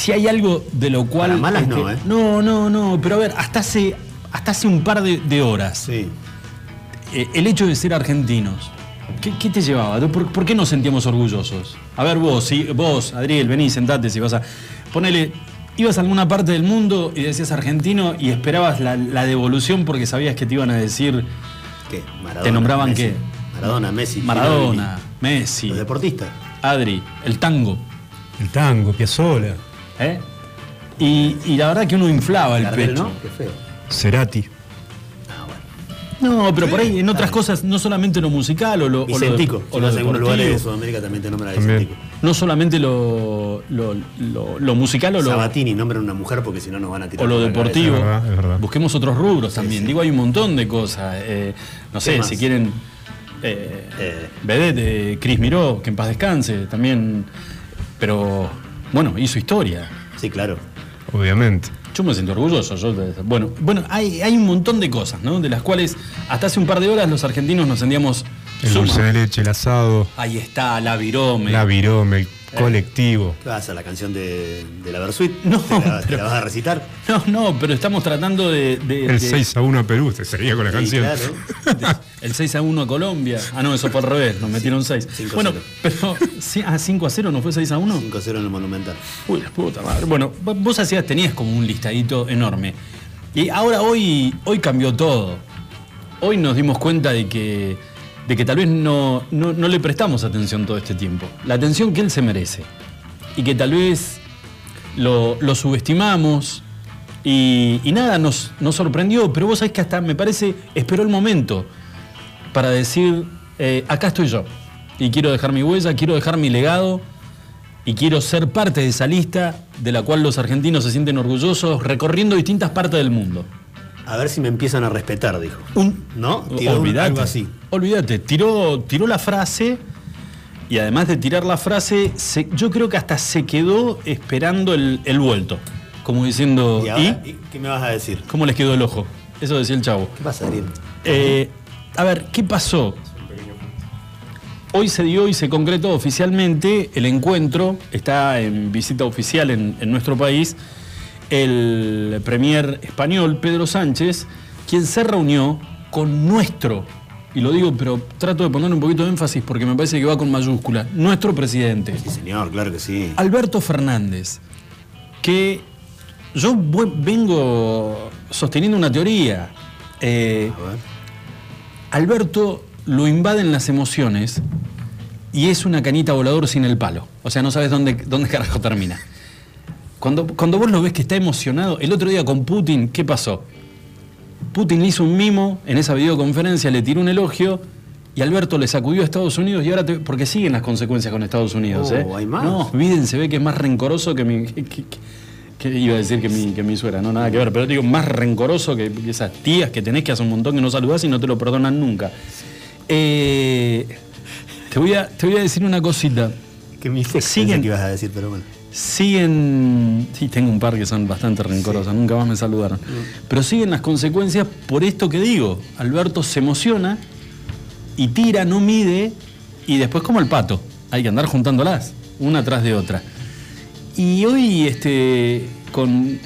si hay algo de lo cual. Para malas no, ¿eh? No, no, no. Pero a ver, hasta hace, hasta hace un par de, de horas. Sí. eh, el hecho de ser argentinos, ¿qué, qué te llevaba? ¿Por, por qué nos sentíamos orgullosos? A ver, vos, si, vos, Adriel, vení, sentate si vas a. Ponele. Ibas a alguna parte del mundo y decías argentino y esperabas la, la devolución porque sabías que te iban a decir ¿Qué? Maradona. ¿Te nombraban Messi. qué? Maradona, Messi. Maradona. Messi, Los deportistas. Adri, el tango. El tango, Piazzolla, ¿eh? Y, y la verdad que uno inflaba el Gardel, pecho. ¿no? Qué feo. Cerati. Ah, bueno. No, pero por ahí en otras cosas, no solamente lo musical o lo, o lo, Vicentico. o Si lo a algunos lugares de Sudamérica también te nombran a También. Vicentico. no solamente lo, lo, lo- lo musical o lo, Sabatini nombran a una mujer porque si no nos van a tirar o lo deportivo. Es verdad, es verdad. Busquemos otros rubros también. sí. Digo, hay un montón de cosas. Eh, no sé, más? si quieren. Eh, Eh. Vedette, eh, Chris Miró, que en paz descanse, también. Pero, bueno, hizo historia. Sí, claro. Obviamente. Yo me siento orgulloso. yo de- bueno, bueno hay, hay un montón de cosas, ¿no? De las cuales hasta hace un par de horas los argentinos nos sentíamos. El suma. dulce de leche, el asado, Ahí está, la virome. la virome, el colectivo. ¿Qué vas a la canción de, de la Versuit? No, ¿Te la, te pero- la vas a recitar? No, no, pero estamos tratando de. de- El de- 6 a 1 a Perú, te sería con la Sí, canción. claro. El 6 a 1 a Colombia. Ah, no, eso fue al revés, nos metieron 6. 5 a Bueno, 0. pero. Ah, 5 a 0, ¿no fue 6 a 1? 5-0 en el Monumental. Uy, la puta madre. Bueno, vos hacías, tenías como un listadito enorme. Y ahora hoy, hoy cambió todo. Hoy nos dimos cuenta de que, de que tal vez no, no, le prestamos atención todo este tiempo. La atención que él se merece. Y que tal vez lo, subestimamos. Y, y nada, nos, nos sorprendió. Pero vos sabés que hasta me parece, esperó el momento para decir, eh, acá estoy yo. Y quiero dejar mi huella, quiero dejar mi legado y quiero ser parte de esa lista de la cual los argentinos se sienten orgullosos recorriendo distintas partes del mundo. A ver si me empiezan a respetar, dijo. Un, ¿No? Tiró algo así. Olvídate, tiró, tiró la frase y además de tirar la frase, se- yo creo que hasta se quedó esperando el, el vuelto. Como diciendo, ¿Y ¿y? ahora? ¿Y ¿Qué me vas a decir? ¿Cómo les quedó el ojo? Eso decía el chavo. ¿Qué pasa, Ariel? Eh, a ver, ¿qué pasó? Hoy se dio y se concretó oficialmente el encuentro, está en visita oficial en, en nuestro país, el premier español Pedro Sánchez, quien se reunió con nuestro, y lo digo, pero trato de poner un poquito de énfasis porque me parece que va con mayúscula, nuestro presidente, Sí, señor, claro que sí. Alberto Fernández, que yo vengo sosteniendo una teoría. Eh, A ver. Alberto lo invaden las emociones y es una canita volador sin el palo. O sea, no sabes dónde, dónde carajo termina. Cuando, cuando vos lo ves que está emocionado, el otro día con Putin, ¿qué pasó? Putin le hizo un mimo en esa videoconferencia, le tiró un elogio y Alberto le sacudió a Estados Unidos y ahora, te- porque siguen las consecuencias con Estados Unidos. Oh, ¿eh? hay más. No, Biden se ve que es más rencoroso que mi... que- que- que iba a decir que mi, que mi suegra, no, nada que ver, pero digo, más rencoroso que esas tías que tenés que hace un montón que no saludás y no te lo perdonan nunca. Eh, te, voy a, te voy a decir una cosita. Que mi fe Siguen- que ibas a decir, pero bueno. Siguen, sí, tengo un par que son bastante rencorosas, nunca más me saludaron. Pero siguen las consecuencias por esto que digo. Alberto se emociona y tira, no mide, y después como el pato, hay que andar juntándolas, una tras de otra. Y hoy, este, con,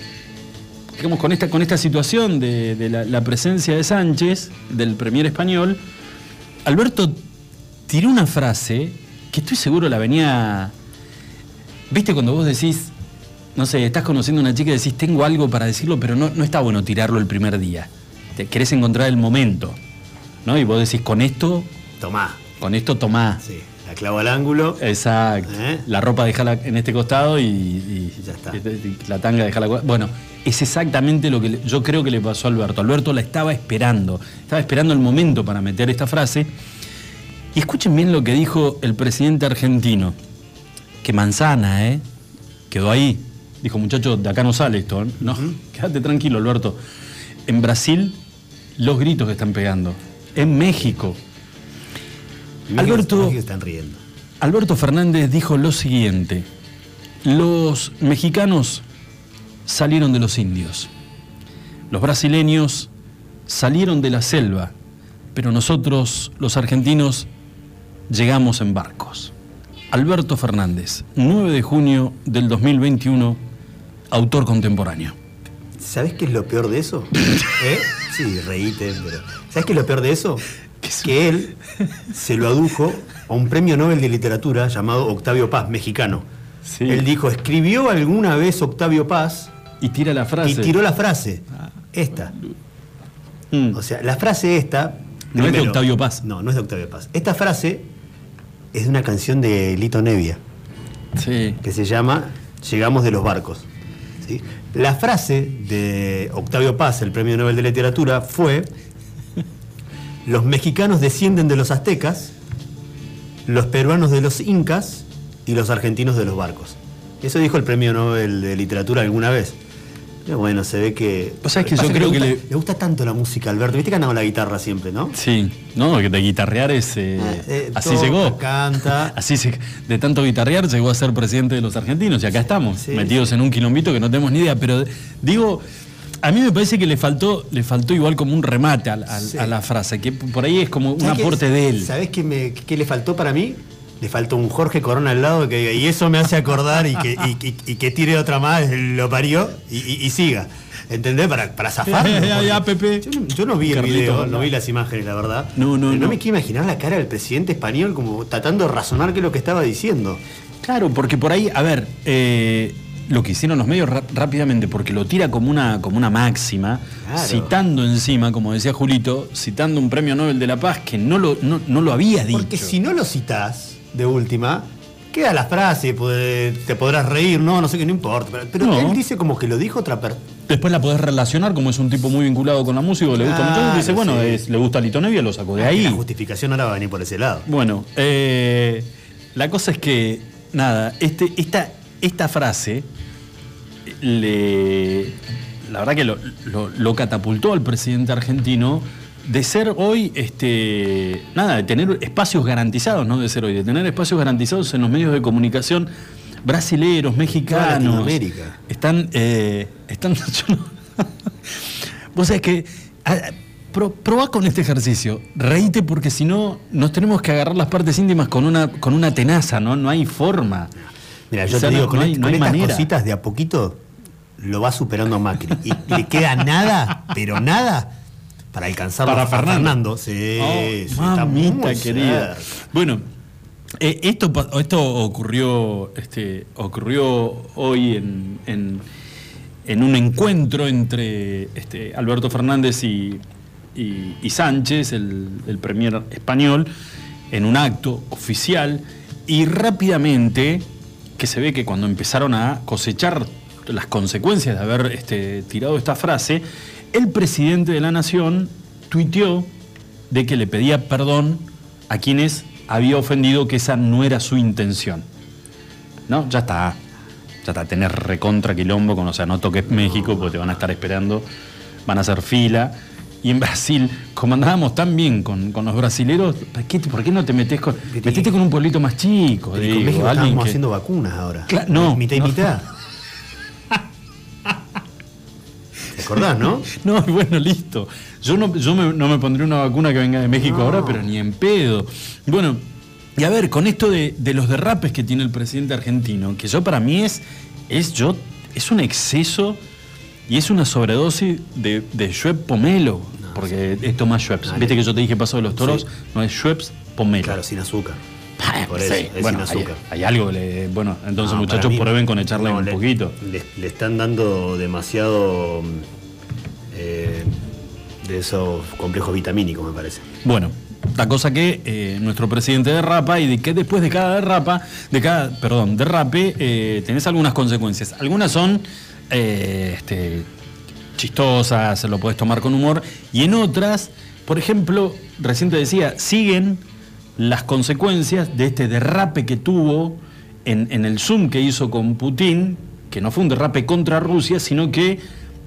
digamos, con, esta, con esta situación de, de la, la presencia de Sánchez, del premier español, Alberto tiró una frase que estoy seguro la venía ¿Viste cuando vos decís, no sé, estás conociendo a una chica y decís, tengo algo para decirlo, pero no, no está bueno tirarlo el primer día? Te querés encontrar el momento, ¿no? Y vos decís, con esto, Tomá. con esto tomá. Sí, la clavo al ángulo. Exacto. ¿Eh? La ropa dejala en este costado y, y- Ya está. y la tanga dejala. Bueno, es exactamente lo que yo creo que le pasó a Alberto. Alberto la estaba esperando. Estaba esperando el momento para meter esta frase. Y escuchen bien lo que dijo el presidente argentino. Que manzana, ¿eh? Quedó ahí. Dijo, muchachos, de acá no sale esto. ¿eh? No, quédate tranquilo, Alberto. En Brasil, los gritos que están pegando. En México, Alberto- México están riendo. Alberto Fernández dijo lo siguiente, los mexicanos salieron de los indios, los brasileños salieron de la selva, pero nosotros, los argentinos, llegamos en barcos. Alberto Fernández, 9 de junio del 2021, autor contemporáneo. ¿Sabes qué es lo peor de eso? ¿Eh? Sí, reíte, pero. ¿Sabes qué es lo peor de eso? Que él se lo adujo a un premio Nobel de literatura llamado Octavio Paz, mexicano. Sí. Él dijo, escribió alguna vez Octavio Paz Y tira la frase. y tiró la frase. Esta. Mm. O sea, la frase esta. No es de Octavio Paz. No, no es de Octavio Paz. Esta frase es de una canción de Lito Nevia Sí. que se llama Llegamos de los barcos. ¿sí? La frase de Octavio Paz, el premio Nobel de Literatura, fue: Los mexicanos descienden de los aztecas, los peruanos de los incas y los argentinos de los barcos. Eso dijo el premio Nobel de Literatura alguna vez. Pero bueno, se ve que. Vos sabés que yo creo le que gusta, le- le gusta tanto la música, Alberto. Viste que andaba la guitarra siempre, ¿no? Sí, no, que de guitarrear es. eh, Eh, eh, así toca, llegó. canta. Así se, de tanto guitarrear llegó a ser presidente de los argentinos y acá estamos, Sí, metidos en un quilombito que no tenemos ni idea. Pero digo, a mí me parece que le faltó, le faltó igual como un remate a la frase, que por ahí es como un ¿Sabés qué- aporte de él. ¿Sabés qué, me- qué le faltó para mí? Le faltó un Jorge Corona al lado que diga, y eso me hace acordar y que, y, y- y que tire otra más, lo parió y, siga. ¿Entendés? Para, para zafarlo. Yo no, yo no vi el Carlito, video, no. no vi las imágenes, la verdad. No, no, no. me quiero imaginar la cara del presidente español como tratando de razonar qué es lo que estaba diciendo. Claro, porque por ahí, a ver, eh, lo que hicieron los medios rápidamente, porque lo tira como una, como una máxima, Claro. citando encima, como decía Julito, citando un premio Nobel de la Paz que no lo, no, no lo había dicho. Porque si no lo citas de última, queda la frase, puede- te podrás reír, no, no sé qué, no importa. Pero, pero No. él dice como que lo dijo otra persona. Después la podés relacionar, como es un tipo muy vinculado con la música, le gusta mucho, Claro, dice, bueno, es- le gusta Lito Nevia, lo sacó de ahí. La justificación ahora va a venir por ese lado. Bueno, eh, la cosa es que, nada, este, esta, esta frase le, la verdad que lo, lo- lo catapultó al presidente argentino de ser hoy, este, nada, de tener espacios garantizados, no de ser hoy, de tener espacios garantizados en los medios de comunicación brasileros, mexicanos. Latinoamérica. Están, eh, están, Vos sabés que a- pro- probá con este ejercicio, reíte porque si no nos tenemos que agarrar las partes íntimas con una, con una tenaza, ¿no? No hay forma. Mira, yo O sea, te digo, no- con, no hay- est- no con hay estas manera. cositas de a poquito lo va superando Macri. Y le queda nada, pero nada, para alcanzar Para a Fernando. Sí, Oh, sí, mamita querida. cerca. Bueno, eh, esto, esto ocurrió, este, ocurrió hoy en, en- en un encuentro entre este, Alberto Fernández y, y- y Sánchez, el, el premier español, en un acto oficial y rápidamente, que se ve que cuando empezaron a cosechar las consecuencias de haber este, tirado esta frase, el presidente de la nación tuiteó de que le pedía perdón a quienes había ofendido, que esa no era su intención. ¿No? Ya está. Ya está, tener recontra quilombo con, o sea, no toques México porque te van a estar esperando, van a hacer fila. Y en Brasil, como andábamos tan bien con, con los brasileros, ¿por qué, por qué no te metes con. Metete con un pueblito más chico, digo, con México estamos que- haciendo vacunas ahora. No, Mitad y no. mitad. Acordás, no? No, bueno, listo. Yo no, yo me- no me pondré una vacuna que venga de México No. ahora, pero ni en pedo. Bueno, y a ver, con esto de, de los derrapes que tiene el presidente argentino, que yo para mí es, es yo, es un exceso y es una sobredosis de, de Schweppes pomelo. porque es Tomás Schweppes. Viste que yo te dije paso de los toros, Sí. no es Schweppes pomelo. Claro, sin azúcar. Ah, Por sí, eso, es bueno, sin hay, azúcar. hay algo, le- bueno, entonces No, muchachos mí- prueben con echarle no, un le- poquito. Le, le están dando demasiado eh, de esos complejos vitamínicos, me parece. Bueno, la cosa que eh, nuestro presidente derrapa y de que después de cada derrapa, de cada, perdón, derrape, eh, tenés algunas consecuencias. Algunas son eh, este, chistosas, se lo podés tomar con humor, y en otras, por ejemplo, recién te decía, siguen las consecuencias de este derrape que tuvo en, en el Zoom que hizo con Putin, que no fue un derrape contra Rusia, sino que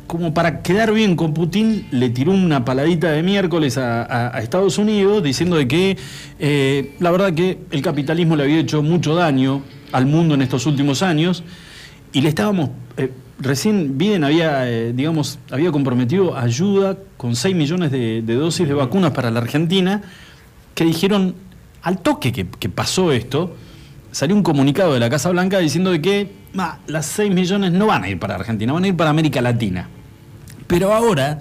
como para quedar bien con Putin, le tiró una paladita de miércoles a, Estados Unidos diciendo de que eh, la verdad que el capitalismo le había hecho mucho daño al mundo en estos últimos años y le estábamos, eh, recién Biden había, eh, digamos, había comprometido ayuda con 6 millones de, de dosis de vacunas para la Argentina, que dijeron, al toque que, que pasó esto, salió un comunicado de la Casa Blanca diciendo de que "Ma, las 6 millones no van a ir para Argentina, van a ir para América Latina. Pero ahora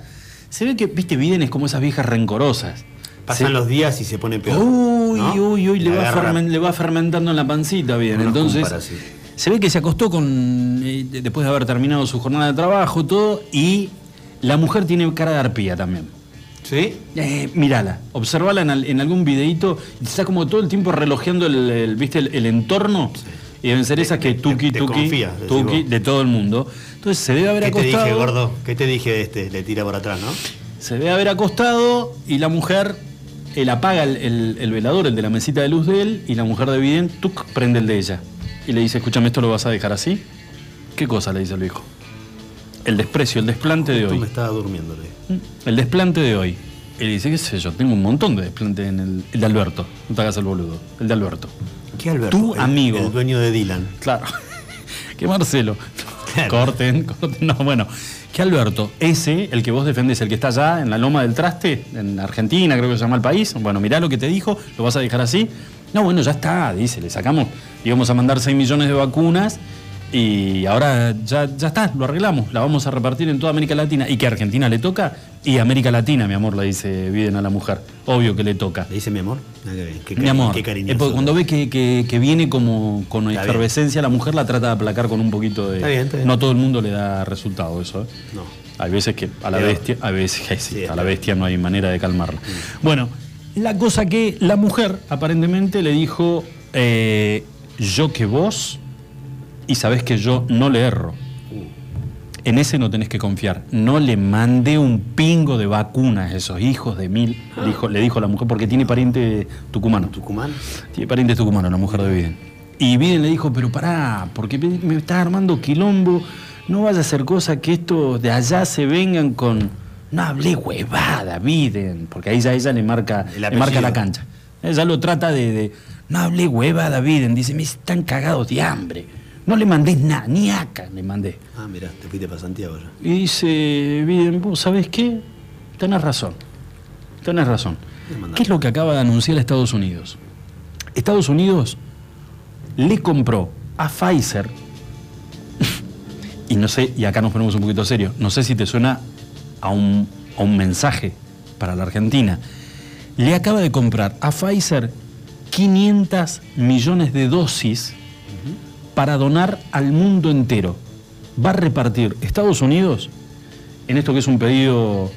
se ve que, viste, Biden es como esas viejas rencorosas. Pasan Se- los días y se pone peor. Uy, ¿no? uy, uy, le va, agarra. fermen- le va fermentando en la pancita, bien. No Entonces, compara se ve que se acostó con eh, de- después de haber terminado su jornada de trabajo, todo, y la mujer tiene cara de arpía también. ¿Sí? Eh, mírala, observala en, al- en algún videíto, y está como todo el tiempo relojeando el, el- ¿viste? el, el entorno. Y deben ser esas que tuki, te tuki, confías, tuki, de todo el mundo. Entonces se debe haber ¿Qué te acostado. dije, gordo? ¿Qué te dije de este? Le tira por atrás, ¿no? Se debe haber acostado y la mujer, él apaga el, el- el velador, el de la mesita de luz de él, y la mujer de Biden, tuc, prende el de ella. Y le dice, escúchame, ¿esto lo vas a dejar así? ¿Qué cosa? le dice el viejo. El desprecio, el desplante de Tú hoy. me estaba durmiendo. le dije. El desplante de hoy. Y le dice, qué sé yo, tengo un montón de desplante en el, el de Alberto. No te hagas el boludo. El de Alberto. ¿Qué Alberto? Tu El- amigo. El dueño de Dylan. Claro. que Marcelo. Claro. Corten, corten. No, bueno. Que Alberto, ese, el que vos defendés, el que está allá en la loma del traste, en Argentina, creo que se llama el país. Bueno, mirá lo que te dijo, lo vas a dejar así. No, bueno, ya está, dice, le sacamos, íbamos a mandar 6 millones de vacunas y ahora ya, ya está, lo arreglamos, la vamos a repartir en toda América Latina. ¿Y que a Argentina le toca? Y América Latina, mi amor, le dice Biden a la mujer. Obvio que le toca. ¿Le dice mi amor? Ah, qué qué Mi amor, Qué cariñoso. cuando ve que, que- que viene como con Está efervescencia, la mujer la trata de aplacar con un poquito de. Está bien, está bien. No todo el mundo le da resultado eso. ¿eh? No. Hay veces que a la bestia, a veces sí, a la bestia no hay manera de calmarla. Bueno, la cosa que la mujer aparentemente le dijo, eh, yo que vos, y sabés que yo no le erro. En ese no tenés que confiar. No le mandé un pingo de vacunas a esos hijos de mil, le dijo, le dijo la mujer, porque tiene pariente tucumano. Tucumán. Tiene parientes tucumanos, la mujer de Biden. Y Biden le dijo, pero pará, porque me estás armando quilombo, no vaya a hacer cosa que estos de allá se vengan con... No hablé huevada, Biden, porque ahí ya ella le marca, le marca la cancha. Ella lo trata de, de, no hablé huevada, Biden, dice, me están cagados de hambre. No le mandé nada, ni acá le mandé. Ah, mira, te fuiste para Santiago ya. Y dice, Biden, ¿vos sabés qué? Tenés razón. Tenés razón. ¿Qué es lo que acaba de anunciar Estados Unidos? Estados Unidos le compró a Pfizer, y no sé, y acá nos ponemos un poquito serios, no sé si te suena a un, a un mensaje para la Argentina. Le acaba de comprar a Pfizer 500 millones de dosis para donar al mundo entero. Va a repartir Estados Unidos en esto que es un pedido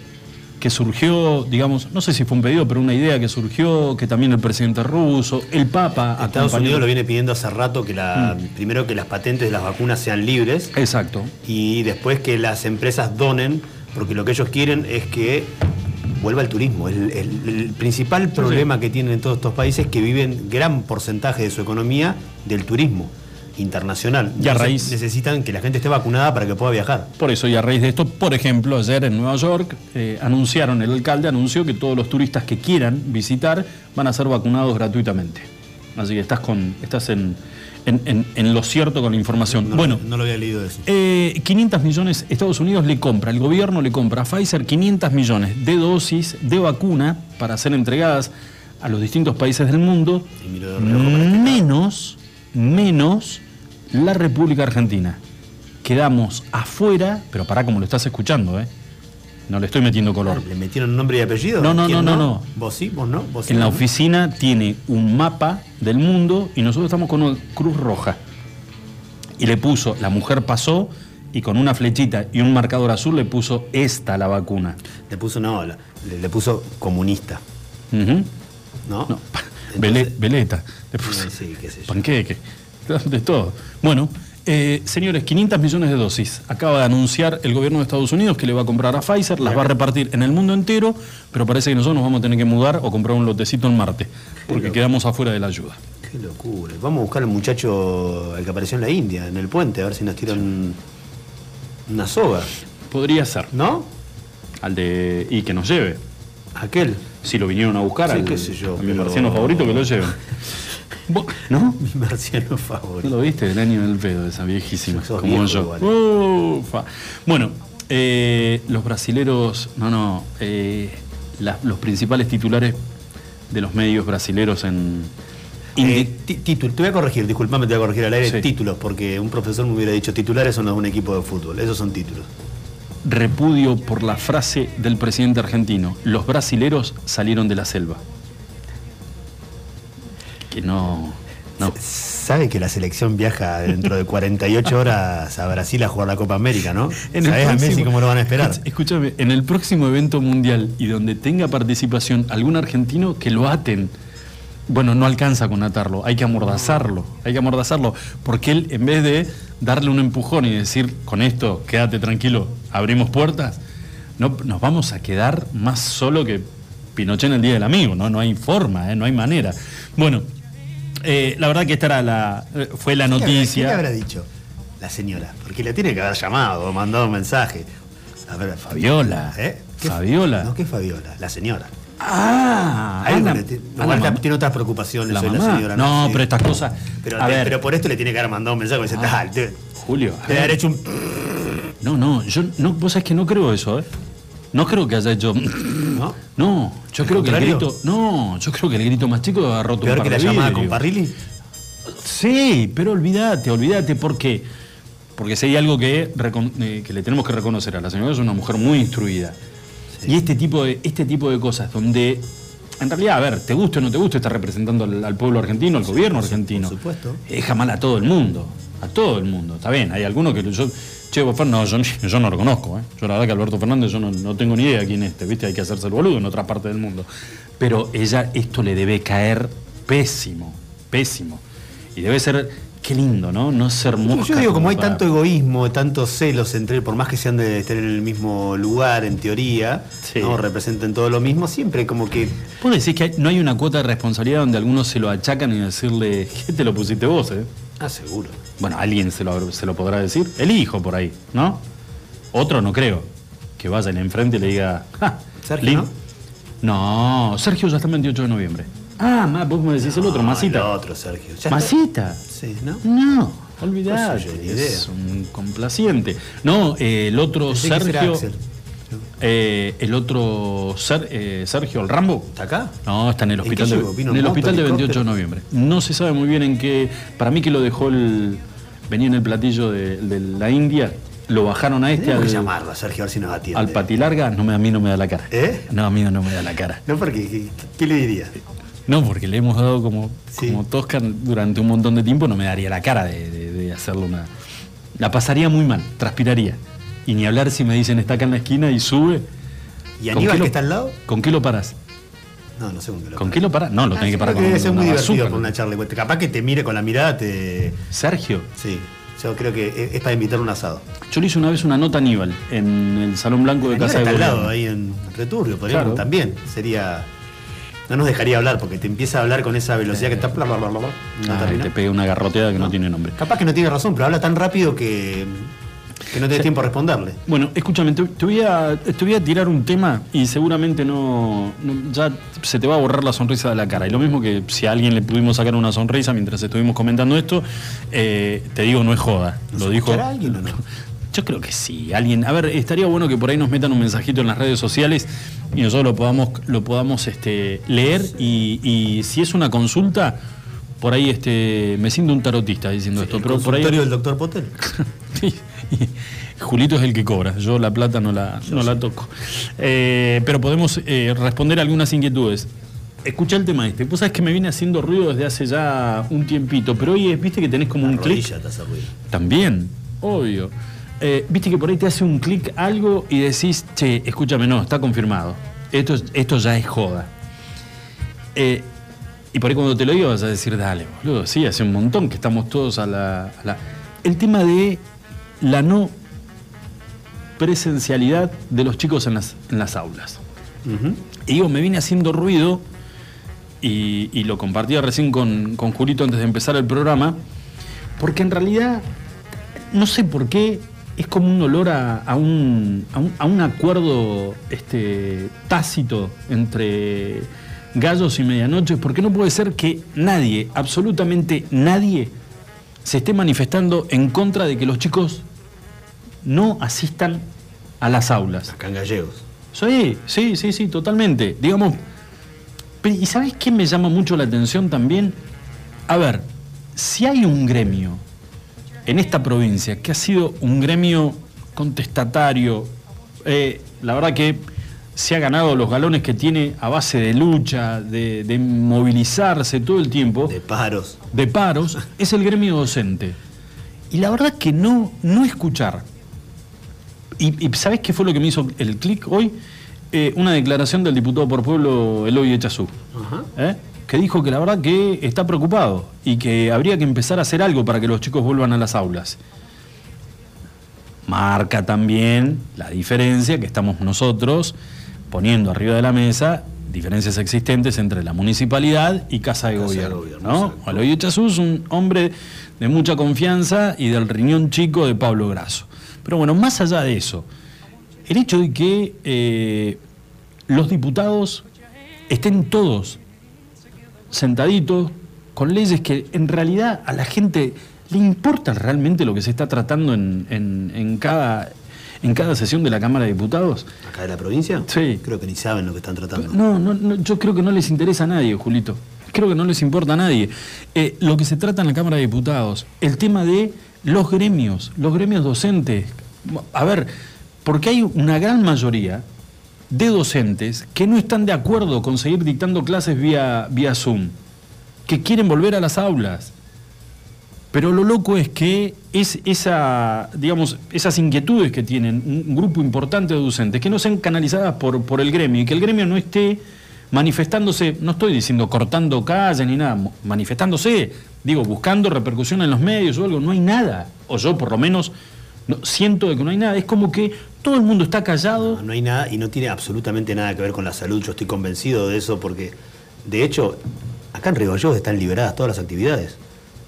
que surgió, digamos, no sé si fue un pedido, pero una idea que surgió, que también el presidente ruso, el Papa... Estados acompañó- Unidos lo viene pidiendo hace rato que la, Mm. primero que las patentes de las vacunas sean libres Exacto. y después que las empresas donen, porque lo que ellos quieren es que vuelva el turismo. El, el- el principal problema que tienen en todos estos países es que viven gran porcentaje de su economía del turismo internacional. Y a raíz- necesitan que la gente esté vacunada para que pueda viajar. Por eso, y a raíz de esto, por ejemplo, ayer en Nueva York eh, anunciaron, el alcalde anunció que todos los turistas que quieran visitar van a ser vacunados gratuitamente. Así que estás, con, estás en, en- en- en lo cierto con la información. No, bueno, no lo había leído eso. Eh, 500 millones, Estados Unidos le compra, el gobierno le compra a Pfizer 500 millones de dosis de vacuna para ser entregadas a los distintos países del mundo, Y miro de reojo para este menos, menos la República Argentina. Quedamos afuera, pero pará como lo estás escuchando, ¿eh? No le estoy metiendo color. ¿Le metieron nombre y apellido? No, no, ¿Quién no, no, no. ¿Vos sí? ¿Vos no? ¿Vos sí, En la no? oficina tiene un mapa del mundo y nosotros estamos con una cruz roja. Y le puso, la mujer pasó y con una flechita y un marcador azul le puso esta la vacuna. Le puso, no, la- le, le puso comunista. ¿no? No, Entonces- vele- veleta. Le puso sí, qué sé yo. panqueque. De todo. Bueno, eh, señores, 500 millones de dosis. Acaba de anunciar el gobierno de Estados Unidos que le va a comprar a Pfizer, las va a repartir en el mundo entero, pero parece que nosotros nos vamos a tener que mudar o comprar un lotecito en Marte, porque quedamos afuera de la ayuda. Qué locura. Vamos a buscar al muchacho el que apareció en la India, en el puente, a ver si nos tiran una soga. Podría ser. ¿No? Al de. y que nos lleve. Aquel. Si lo vinieron a buscar, Sí, al, qué sé yo, a mi pero- marciano favorito, que lo lleven. ¿No? Mi marciano ¿No favorito. lo viste? El año del pedo, esa viejísima. Sos como yo. igual. Ufa. Bueno, eh, los brasileros. No, no. eh, la- los principales titulares de los medios brasileros en, Eh, título, te voy a corregir, disculpame, te voy a corregir al aire Sí. títulos, porque un profesor me hubiera dicho titulares son los de un equipo de fútbol. Esos son títulos. repudio por la frase del presidente argentino, los brasileros salieron de la selva. Que no... no. ¿Sabe que la selección viaja dentro de 48 horas a Brasil a jugar la Copa América, no? En el ¿Sabés a Messi próximo- cómo lo van a esperar? Escúchame, en el próximo evento mundial y donde tenga participación algún argentino, que lo aten. Bueno, no alcanza con atarlo, hay que amordazarlo, hay que amordazarlo, porque él en vez de darle un empujón y decir, con esto, quédate tranquilo, abrimos puertas, no, nos vamos a quedar más solo que Pinochet en el Día del Amigo, ¿no? No hay forma, ¿eh? no hay manera. Bueno, eh, la verdad que esta era la, eh, fue la ¿Qué le habrá- ¿Qué le noticia. habrá dicho la señora? Porque le tiene que haber llamado o mandado un mensaje. A ver, Fabiola, ¿Eh? ¿Qué- Fabiola. No, ¿qué Fabiola? La señora. Ah, Ana- tiene otras preocupaciones La la señora. No, pero estas cosas. Pero, a ver, pero por esto le tiene que haber mandado un mensaje. Ah. "Ah, te- Julio. ver. haber hecho un. No, no, yo no, vos sabés que no creo eso, ¿eh? No creo que haya hecho. ¿No? No, yo ¿Al creo que el grito. No, yo creo que el grito más chico ha roto un Peor par que la llamada con Parrilli. Sí, pero olvídate, olvídate, ¿por qué? Porque si hay algo que, eh, que le tenemos que reconocer a la señora, es una mujer muy instruida. Y este tipo, de, este tipo de cosas, donde en realidad, a ver, te guste o no te guste, está representando al, al pueblo argentino, al gobierno argentino. por supuesto. Deja mal a todo el mundo, a todo el mundo. Está bien, hay algunos que yo, che, vos, no, yo, yo no lo conozco, ¿eh? Yo la verdad que Alberto Fernández, yo no, no tengo ni idea quién es este, ¿viste? Hay que hacerse el boludo en otra parte del mundo. Pero ella, esto le debe caer pésimo, pésimo. Y debe ser, qué lindo, ¿no? No ser mosca. yo digo, como hay para- tanto egoísmo, tantos celos entre por más que sean de estar en el mismo lugar, en teoría, Sí. ¿no? representen todo lo mismo, siempre como que. ¿Vos decís que hay- no hay una cuota de responsabilidad donde algunos se lo achacan y decirle, ¿qué te lo pusiste vos, eh? Ah, seguro. Bueno, alguien se lo, se lo podrá decir. El hijo por ahí, ¿no? Otro no creo. Que vaya en enfrente y le diga. "Ja, Sergio, Lin- No, Sergio ya está el 28 de noviembre. Ah, ma, vos me decís el otro, Masita. el otro, Sergio. Ya. ¿Masita? Sí, ¿no? No, olvidate. Pues idea. es un complaciente. No, eh, el otro Pensé Sergio. Eh, el otro Ser- eh, Sergio, el Rambo. ¿Está acá? No, está en el ¿En hospital, en el moto, hospital de 28 de noviembre. No se sabe muy bien en qué. Para mí que lo dejó el. Venía en el platillo de, de la India, lo bajaron a este al, que llamarlo Sergio a ver si nos atiende. al patilarga. No me, a mí no me da la cara. ¿Eh? No, a mí no me da la cara. No, porque ¿qué, qué le diría? No, porque le hemos dado como, Sí. como tosca durante un montón de tiempo, no me daría la cara de, de, de hacerle una. La pasaría muy mal, transpiraría. Y ni hablar si me dicen está acá en la esquina y sube. ¿Y ¿Con Aníbal lo- que está al lado? ¿Con qué lo paras? No, no sé con qué lo ¿Con para. qué lo paras? No, lo Ah, tenés sí, que parar creo con debe ser muy divertido ¿no? una charla. Capaz que te mire con la mirada, te. Sergio, Sí. Yo creo que es, es para invitar un asado. yo le hice una vez una nota a Aníbal en el Salón Blanco de Aníbal Casa de está al Gobierno. lado, ahí en Returbio, podríamos Claro. también. Sería. No nos dejaría hablar porque te empieza a hablar con esa velocidad que está. bla, bla, bla, bla, bla, no Ay, termina. te pegué una garroteada que no. tiene nombre. Capaz que no tiene razón, pero habla tan rápido que, que no tiene tiempo a responderle. Bueno, escúchame, te, te voy a, te voy a tirar un tema y seguramente no, no- ya se te va a borrar la sonrisa de la cara. Y lo mismo que si a alguien le pudimos sacar una sonrisa mientras estuvimos comentando esto, eh, te digo, no es joda. ¿Nos Lo dijo. alguien o no? Yo creo que sí. Alguien, a ver, estaría bueno que por ahí nos metan un mensajito en las redes sociales y nosotros lo podamos, lo podamos este, leer y, y si es una consulta, por ahí este, me siento un tarotista diciendo esto, El pero por ahí del doctor Potel. Sí, Julito es el que cobra, yo la plata no la, no la toco. Eh, pero podemos eh, responder algunas inquietudes. Escucha el tema este. Vos sabés que me viene haciendo ruido desde hace ya un tiempito, pero hoy es, viste que tenés como un clic. También, obvio. Eh, viste que por ahí te hace un clic algo y decís, che, escúchame, no, está confirmado. Esto, es- esto ya es joda. Eh, y por ahí cuando te lo digo vas a decir, dale, boludo, sí, hace un montón que estamos todos a la... a la- El tema de la no presencialidad de los chicos en las, en las aulas. Y digo, me viene haciendo ruido, y, y lo compartía recién con, con Julito antes de empezar el programa, porque en realidad, no sé por qué, es como un olor a, a un, a, un, a un acuerdo este, tácito entre gallos y medianoches, porque no puede ser que nadie, absolutamente nadie, se esté manifestando en contra de que los chicos no asistan a las aulas. Acá en Gallegos. Sí, sí, sí, sí, totalmente. Digamos, ¿y sabes qué me llama mucho la atención también? A ver, si hay un gremio en esta provincia que ha sido un gremio contestatario, eh, la verdad que se ha ganado los galones que tiene a base de lucha, de, de movilizarse todo el tiempo, De paros. de paros, es el gremio docente. Y la verdad que no, no escuchar. Y, y ¿sabés qué fue lo que me hizo el clic hoy? Eh, una declaración del diputado por pueblo Eloy Echazú. ¿eh? que dijo que la verdad que está preocupado y que habría que empezar a hacer algo para que los chicos vuelvan a las aulas. Marca también la diferencia que estamos nosotros poniendo arriba de la mesa, diferencias existentes entre la municipalidad y Casa de Casa de Gobierno. Gobierno, ¿no? exacto. Eloy Echazú es un hombre de mucha confianza y del riñón chico de Pablo Grasso. Pero bueno, más allá de eso, el hecho de que eh, los diputados estén todos sentaditos con leyes que en realidad a la gente le importa realmente lo que se está tratando en, en- en cada, en cada sesión de la Cámara de Diputados. ¿Acá de la provincia? Sí. Creo que ni saben lo que están tratando. No, no, no, yo creo que no les interesa a nadie, Julito. Creo que no les importa a nadie. Eh, lo que se trata en la Cámara de Diputados, el tema de los gremios, los gremios docentes. A ver, porque hay una gran mayoría de docentes que no están de acuerdo con seguir dictando clases vía, vía Zoom, que quieren volver a las aulas. Pero lo loco es que es esa, digamos, esas inquietudes que tienen un, grupo importante de docentes, que no sean canalizadas por, por el gremio y que el gremio no esté manifestándose, no estoy diciendo cortando calles ni nada, manifestándose, digo, buscando repercusión en los medios o algo, no hay nada. O yo por lo menos no- siento de que no hay nada. Es como que todo el mundo está callado. No, no hay nada y no tiene absolutamente nada que ver con la salud. Yo estoy convencido de eso porque, de hecho, acá en Río Gallegos están liberadas todas las actividades.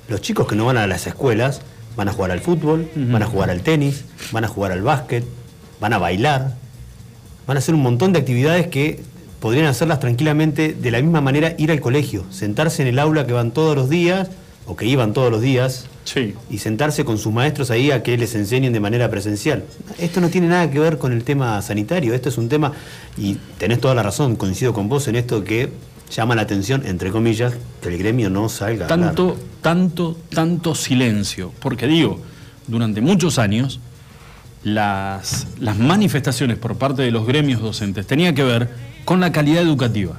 Los chicos que no van a las escuelas van a jugar al fútbol, van a jugar al tenis, van a jugar al básquet, van a bailar, van a hacer un montón de actividades que podrían hacerlas tranquilamente de la misma manera ir al colegio, sentarse en el aula que van todos los días o que iban todos los días Sí. y sentarse con sus maestros ahí a que les enseñen de manera presencial. Esto no tiene nada que ver con el tema sanitario, esto es un tema, y tenés toda la razón, coincido con vos en esto que llama la atención, entre comillas, que el gremio no salga. a hablar. tanto, tanto, tanto silencio. Porque digo, durante muchos años, las, las manifestaciones por parte de los gremios docentes tenían que ver con la calidad educativa.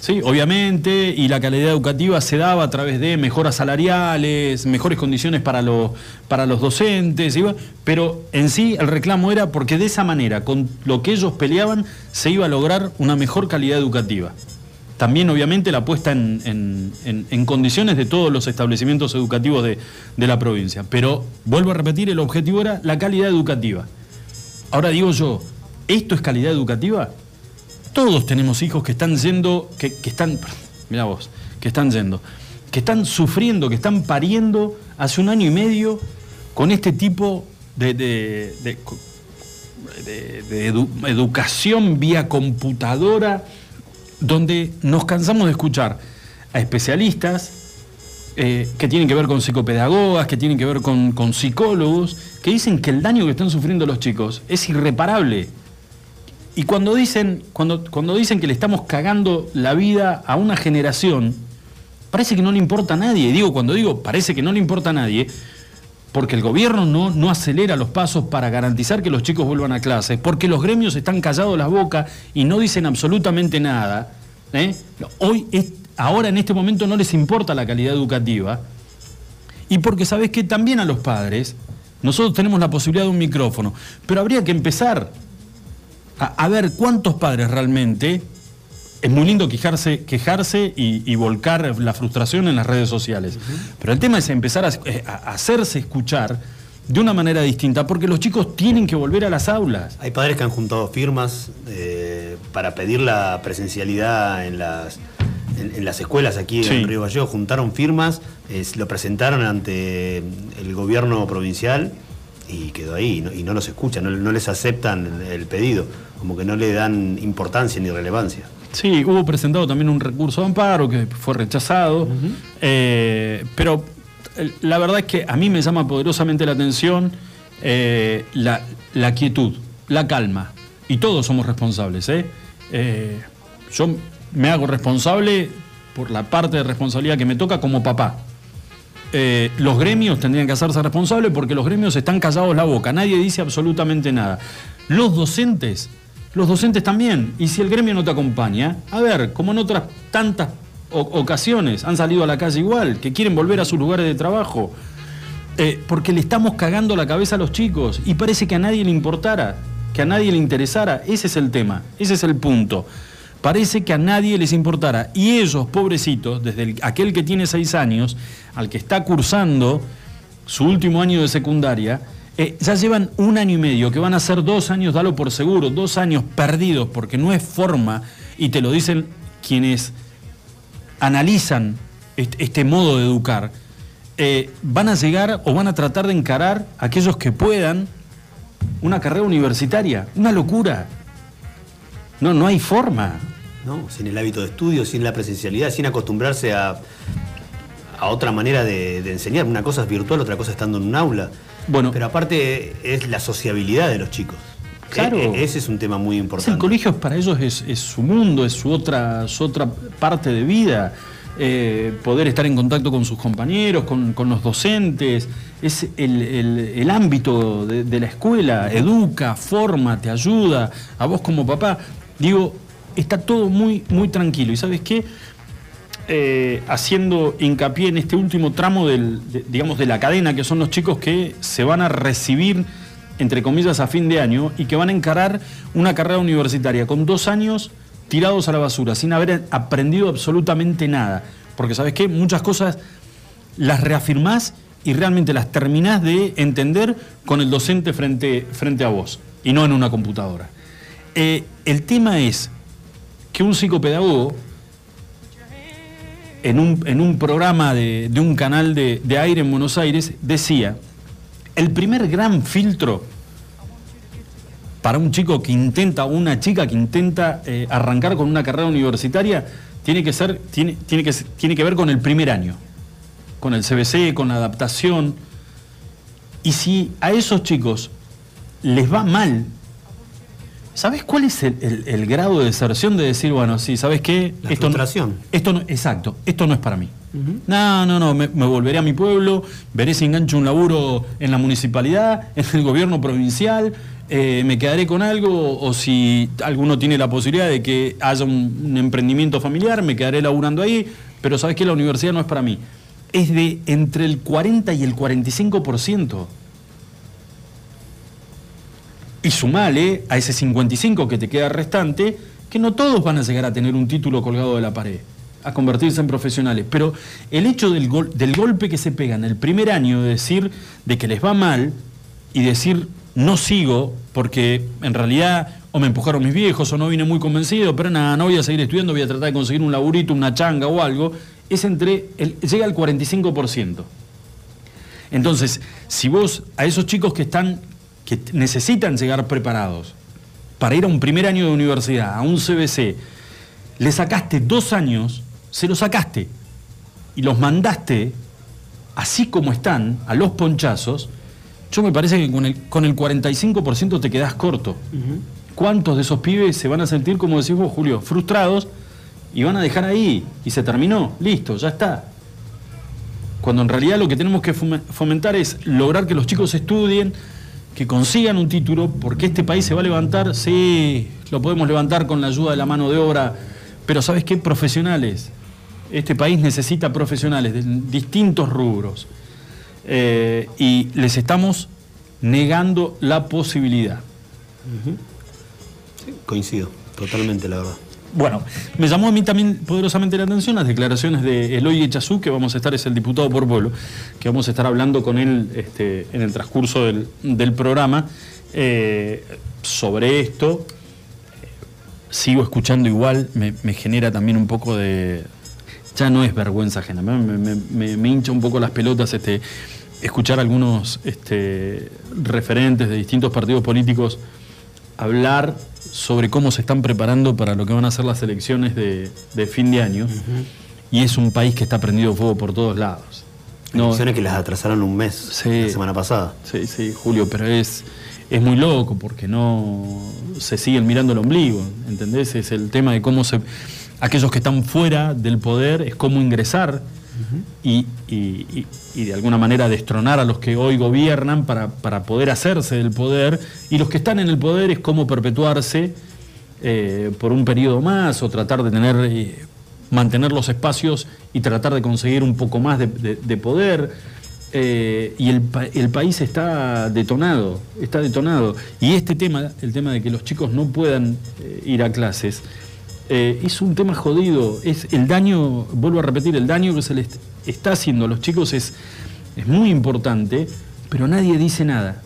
Sí, obviamente, y la calidad educativa se daba a través de mejoras salariales, mejores condiciones para los, para los docentes, iba- pero en sí el reclamo era porque de esa manera, con lo que ellos peleaban, se iba a lograr una mejor calidad educativa. También, obviamente, la puesta en, en- en- condiciones de todos los establecimientos educativos de, de la provincia. Pero, vuelvo a repetir, el objetivo era la calidad educativa. Ahora digo yo, ¿esto es calidad educativa? Todos tenemos hijos que están yendo, que, que están, mira vos, que están yendo, que están sufriendo, que están pariendo hace un año y medio con este tipo de, de- de- de- de edu- educación vía computadora, donde nos cansamos de escuchar a especialistas eh, que tienen que ver con psicopedagogas, que tienen que ver con psicólogos, que dicen que el daño que están sufriendo los chicos es irreparable. Y cuando dicen, cuando, cuando dicen que le estamos cagando la vida a una generación, parece que no le importa a nadie. Digo, cuando digo parece que no le importa a nadie, porque el gobierno no, no acelera los pasos para garantizar que los chicos vuelvan a clases, porque los gremios están callados las bocas y no dicen absolutamente nada. ¿eh? Hoy, ahora en este momento no les importa la calidad educativa. Y porque sabes que también a los padres, nosotros tenemos la posibilidad de un micrófono, pero habría que empezar a, a ver cuántos padres realmente. Es muy lindo quejarse, quejarse y, y volcar la frustración en las redes sociales. Pero el tema es empezar a, eh, a hacerse escuchar de una manera distinta, porque los chicos tienen que volver a las aulas. Hay padres que han juntado firmas eh, para pedir la presencialidad en las, en, en las escuelas aquí Sí. en Río Gallegos. Juntaron firmas, eh, lo presentaron ante el gobierno provincial y quedó ahí. Y no, y no los escuchan, no, no les aceptan el pedido, como que no le dan importancia ni relevancia. Sí, hubo presentado también un recurso de amparo que fue rechazado, eh, pero eh, la verdad es que a mí me llama poderosamente la atención eh, la, la quietud, la calma, y todos somos responsables. yo me hago responsable por la parte de responsabilidad que me toca como papá. Eh, los gremios tendrían que hacerse responsables porque los gremios están callados la boca, nadie dice absolutamente nada. Los docentes, los docentes también, y si el gremio no te acompaña, a ver, como en otras tantas ocasiones han salido a la calle igual, que quieren volver a sus lugares de trabajo, eh, porque le estamos cagando la cabeza a los chicos y parece que a nadie le importara, que a nadie le interesara, ese es el tema, ese es el punto. Parece que a nadie les importara. Y ellos, pobrecitos, desde el- aquel que tiene seis años, al que está cursando su último año de secundaria, eh, ya llevan un año y medio, que van a ser dos años, dalo por seguro, dos años perdidos, porque no es forma, y te lo dicen quienes analizan est- este modo de educar, eh, van a llegar o van a tratar de encarar a aquellos que puedan una carrera universitaria. Una locura. No, no hay forma. ¿No? Sin el hábito de estudio, sin la presencialidad, sin acostumbrarse a, a otra manera de, de enseñar. Una cosa es virtual, otra cosa estando en un aula. Bueno. Pero aparte es la sociabilidad de los chicos. Claro. E- e- ese es un tema muy importante. el colegio para ellos es, es su mundo, es su otra, su otra parte de vida. Eh, poder estar en contacto con sus compañeros, con, con los docentes, es el, el- el ámbito de, de la escuela, educa, forma, te ayuda, a vos como papá. Digo, está todo muy, muy tranquilo. ¿Y sabes qué? Eh, haciendo hincapié en este último tramo del, de- digamos, de la cadena, que son los chicos que se van a recibir, entre comillas, a fin de año y que van a encarar una carrera universitaria con dos años tirados a la basura, sin haber aprendido absolutamente nada. Porque, ¿sabes qué? Muchas cosas las reafirmás y realmente las terminás de entender con el docente frente, frente a vos y no en una computadora. Eh, el tema es que un psicopedagogo en un, en un programa de, de un canal de, de aire en Buenos Aires decía, el primer gran filtro para un chico que intenta, o una chica que intenta eh, arrancar con una carrera universitaria, tiene que, ser, tiene, tiene, que, tiene que ver con el primer año, con el CBC, con la adaptación. Y si a esos chicos les va mal, ¿sabes cuál es el, el- el grado de deserción de decir, bueno, sí, ¿sabes qué? La no- frustración. esto no, exacto, esto no es para mí. No, no, no, me, me volveré a mi pueblo, veré si engancho un laburo en la municipalidad, en el gobierno provincial, eh, me quedaré con algo, o si alguno tiene la posibilidad de que haya un, un emprendimiento familiar, me quedaré laburando ahí, pero sabes que la universidad no es para mí. Es de entre el 40 y el 45%. Y sumale a ese 55 que te queda restante, que no todos van a llegar a tener un título colgado de la pared, a convertirse en profesionales. Pero el hecho del, gol- del golpe que se pega en el primer año de decir de que les va mal y decir no sigo porque en realidad o me empujaron mis viejos o no vine muy convencido, pero nada, no voy a seguir estudiando, voy a tratar de conseguir un laburito, una changa o algo, es entre llega al 45%. Entonces, si vos a esos chicos que están, que necesitan llegar preparados para ir a un primer año de universidad, a un CBC, le sacaste dos años, se los sacaste y los mandaste así como están, a los ponchazos, yo me parece que con el, con el 45% te quedás corto. ¿Cuántos de esos pibes se van a sentir, como decís vos, Julio, frustrados y van a dejar ahí? Y se terminó, listo, ya está. Cuando en realidad lo que tenemos que fome- fomentar es lograr que los chicos estudien, que consigan un título, porque este país se va a levantar, sí, lo podemos levantar con la ayuda de la mano de obra, pero ¿sabes qué? Profesionales. Este país necesita profesionales de distintos rubros. Eh, y les estamos negando la posibilidad. Coincido, totalmente, la verdad. Bueno, me llamó a mí también poderosamente la atención las declaraciones de Eloy Echazú, que vamos a estar, es el diputado por pueblo, que vamos a estar hablando con él este, en el transcurso del, programa eh, sobre esto. Sigo escuchando igual, me, genera también un poco de... Ya no es vergüenza ajena, me, me- me- hincha un poco las pelotas este, escuchar algunos este, referentes de distintos partidos políticos hablar sobre cómo se están preparando para lo que van a ser las elecciones de, de fin de año. Y es un país que está prendido fuego por todos lados. No, Elecciones que las atrasaron un mes, Sí. la semana pasada. sí, sí, Julio, pero es, es muy loco porque no se siguen mirando el ombligo, ¿entendés? Es el tema de cómo se... aquellos que están fuera del poder, es cómo ingresar y, y- de alguna manera destronar a los que hoy gobiernan para, para poder hacerse del poder, y los que están en el poder es cómo perpetuarse eh, por un periodo más o tratar de tener, eh, mantener los espacios y tratar de conseguir un poco más de, de- de poder. Eh, y el, el país está detonado, está detonado. Y este tema, el tema de que los chicos no puedan ir a clases, eh, es un tema jodido. Es el daño, vuelvo a repetir, el daño que se les está haciendo a los chicos es, es muy importante, pero nadie dice nada.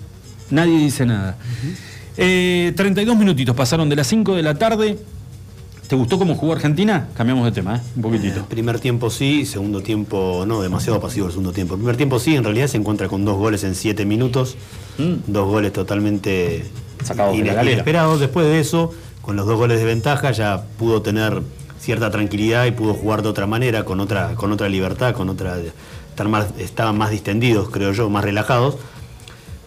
Nadie dice nada. Eh, 32 minutitos pasaron de las 5 de la tarde. ¿Te gustó cómo jugó Argentina? Cambiamos de tema, ¿eh? un poquitito. Primer tiempo sí, segundo tiempo no, demasiado pasivo el segundo tiempo. Primer tiempo sí, en realidad se encuentra con dos goles en siete minutos, Mm. dos goles totalmente Sacados de inesperados. Después de eso, con los dos goles de ventaja, ya pudo tener cierta tranquilidad y pudo jugar de otra manera, con otra, con otra libertad, con otra. Estar más, estaban más distendidos, creo yo, más relajados.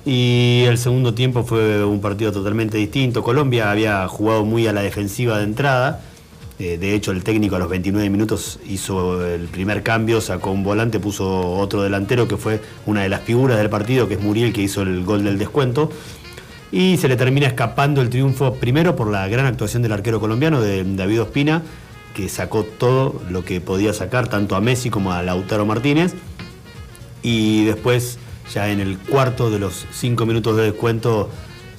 Y el segundo tiempo fue un partido totalmente distinto. Colombia había jugado muy a la defensiva de entrada. Eh, de hecho, el técnico a los 29 minutos hizo el primer cambio, sacó un volante, puso otro delantero que fue una de las figuras del partido, que es Muriel, que hizo el gol del descuento. Y se le termina escapando el triunfo primero por la gran actuación del arquero colombiano, de David Ospina, que sacó todo lo que podía sacar, tanto a Messi como a Lautaro Martínez. Y después, ya en el cuarto de los cinco minutos de descuento,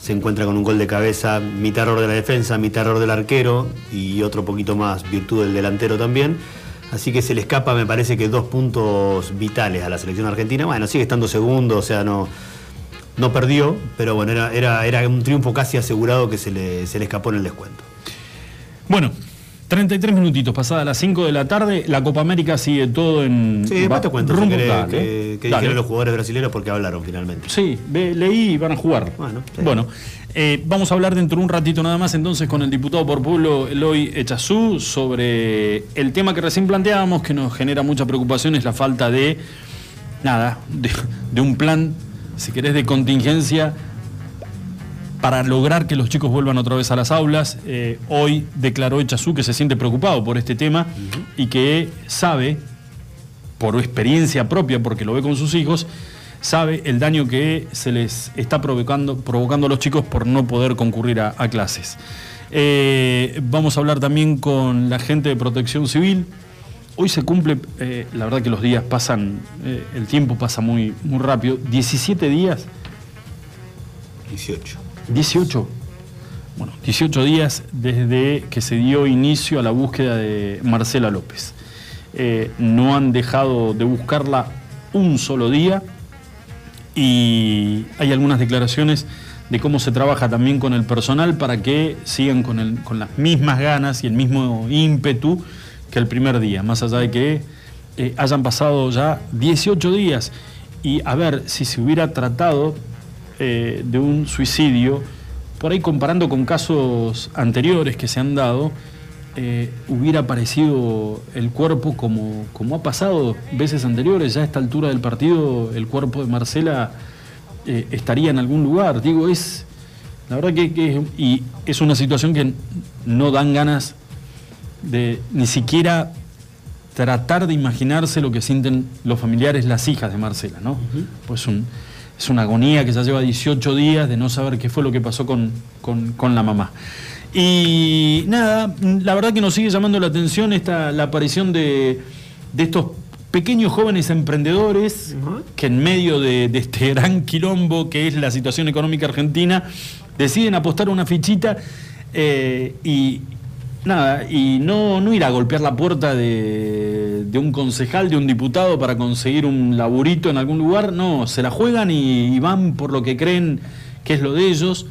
se encuentra con un gol de cabeza, mitad error de la defensa, mitad error del arquero y otro poquito más virtud del delantero también. Así que se le escapa, me parece que dos puntos vitales a la selección argentina. Bueno, sigue estando segundo, o sea, no, no perdió, pero bueno, era, era, era un triunfo casi asegurado que se le, se le escapó en el descuento. Bueno, 33 minutitos pasadas las 5 de la tarde, la Copa América sigue todo en. Sí, después va te cuento rumbo- si querés, dale, que, que dale. dijeron los jugadores brasileños porque hablaron finalmente. Sí, leí y van a jugar. Bueno, sí. Bueno, eh, vamos a hablar dentro de un ratito nada más entonces con el diputado por pueblo Eloy Echazú sobre el tema que recién planteábamos que nos genera mucha preocupación es la falta de nada, de, de un plan, si querés, de contingencia para lograr que los chicos vuelvan otra vez a las aulas. Eh, hoy declaró Echazú que se siente preocupado por este tema y que sabe por experiencia propia, porque lo ve con sus hijos, sabe el daño que se les está provocando, provocando a los chicos por no poder concurrir a, clases. Eh, vamos a hablar también con la gente de protección civil. Hoy se cumple, eh, la verdad que los días pasan, eh, el tiempo pasa muy, muy rápido, 17 días 18. 18. Bueno, 18 días desde que se dio inicio a la búsqueda de Marcela López. Eh, no han dejado de buscarla un solo día y hay algunas declaraciones de cómo se trabaja también con el personal para que sigan con, el- con las mismas ganas y el mismo ímpetu que el primer día, más allá de que eh, hayan pasado ya 18 días. Y a ver, si se hubiera tratado eh, de un suicidio, por ahí comparando con casos anteriores que se han dado, eh, hubiera aparecido el cuerpo como, como ha pasado veces anteriores, ya a esta altura del partido el cuerpo de Marcela estaría en algún lugar. Digo, es la verdad que, que- y es una situación que no dan ganas de ni siquiera tratar de imaginarse lo que sienten los familiares, las hijas de Marcela, ¿no? Pues un- es una agonía que ya lleva 18 días de no saber qué fue lo que pasó con, con- con la mamá. Y nada, la verdad que nos sigue llamando la atención esta, la aparición de, de estos pequeños jóvenes emprendedores que en medio de, de este gran quilombo que es la situación económica argentina, deciden apostar una fichita eh, y nada, y no, no ir a golpear la puerta de, de un concejal, de un diputado para conseguir un laburito en algún lugar, no, se la juegan y, y van por lo que creen que es lo de ellos.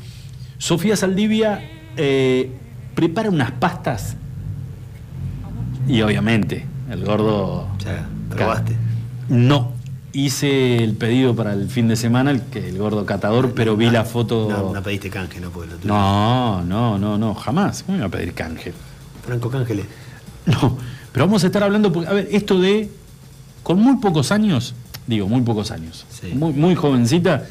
Sofía Saldivia eh, prepara unas pastas y obviamente el gordo... Ya, probaste. No, hice el pedido para el fin de semana, el, el gordo catador, pero vi la foto... No, no pediste canje, no, porque lo tuyo. No, no, no, no, jamás. ¿Cómo va a pedir canje? Franco Cángeles. No, pero vamos a estar hablando, porque, a ver, esto de, con muy pocos años, digo, muy pocos años, Sí. muy, muy jovencita,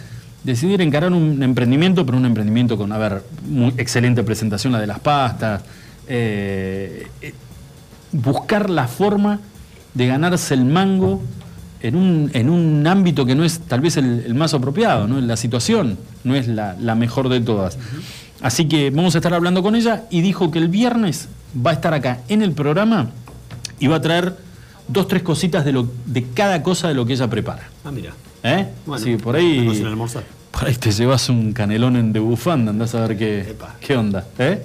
decidir encarar un emprendimiento, pero un emprendimiento con, a ver, muy excelente presentación, la de las pastas, eh, eh, buscar la forma de ganarse el mango en un, en un ámbito que no es tal vez el, el más apropiado, ¿no? la situación no es la, la mejor de todas. Así que vamos a estar hablando con ella y dijo que el viernes va a estar acá en el programa y va a traer dos, tres cositas de, lo, de cada cosa de lo que ella prepara. Ah, mira. ¿Eh? Bueno, sí, por ahí. almorzar. Por ahí te llevas un canelón en de bufanda, andás a ver qué, Epa. qué onda. ¿eh?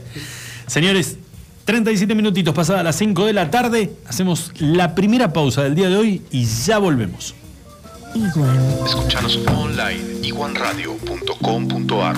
Señores, 37 minutitos pasadas las 5 de la tarde, hacemos la primera pausa del día de hoy y ya volvemos. Escuchanos online iguanradio.com.ar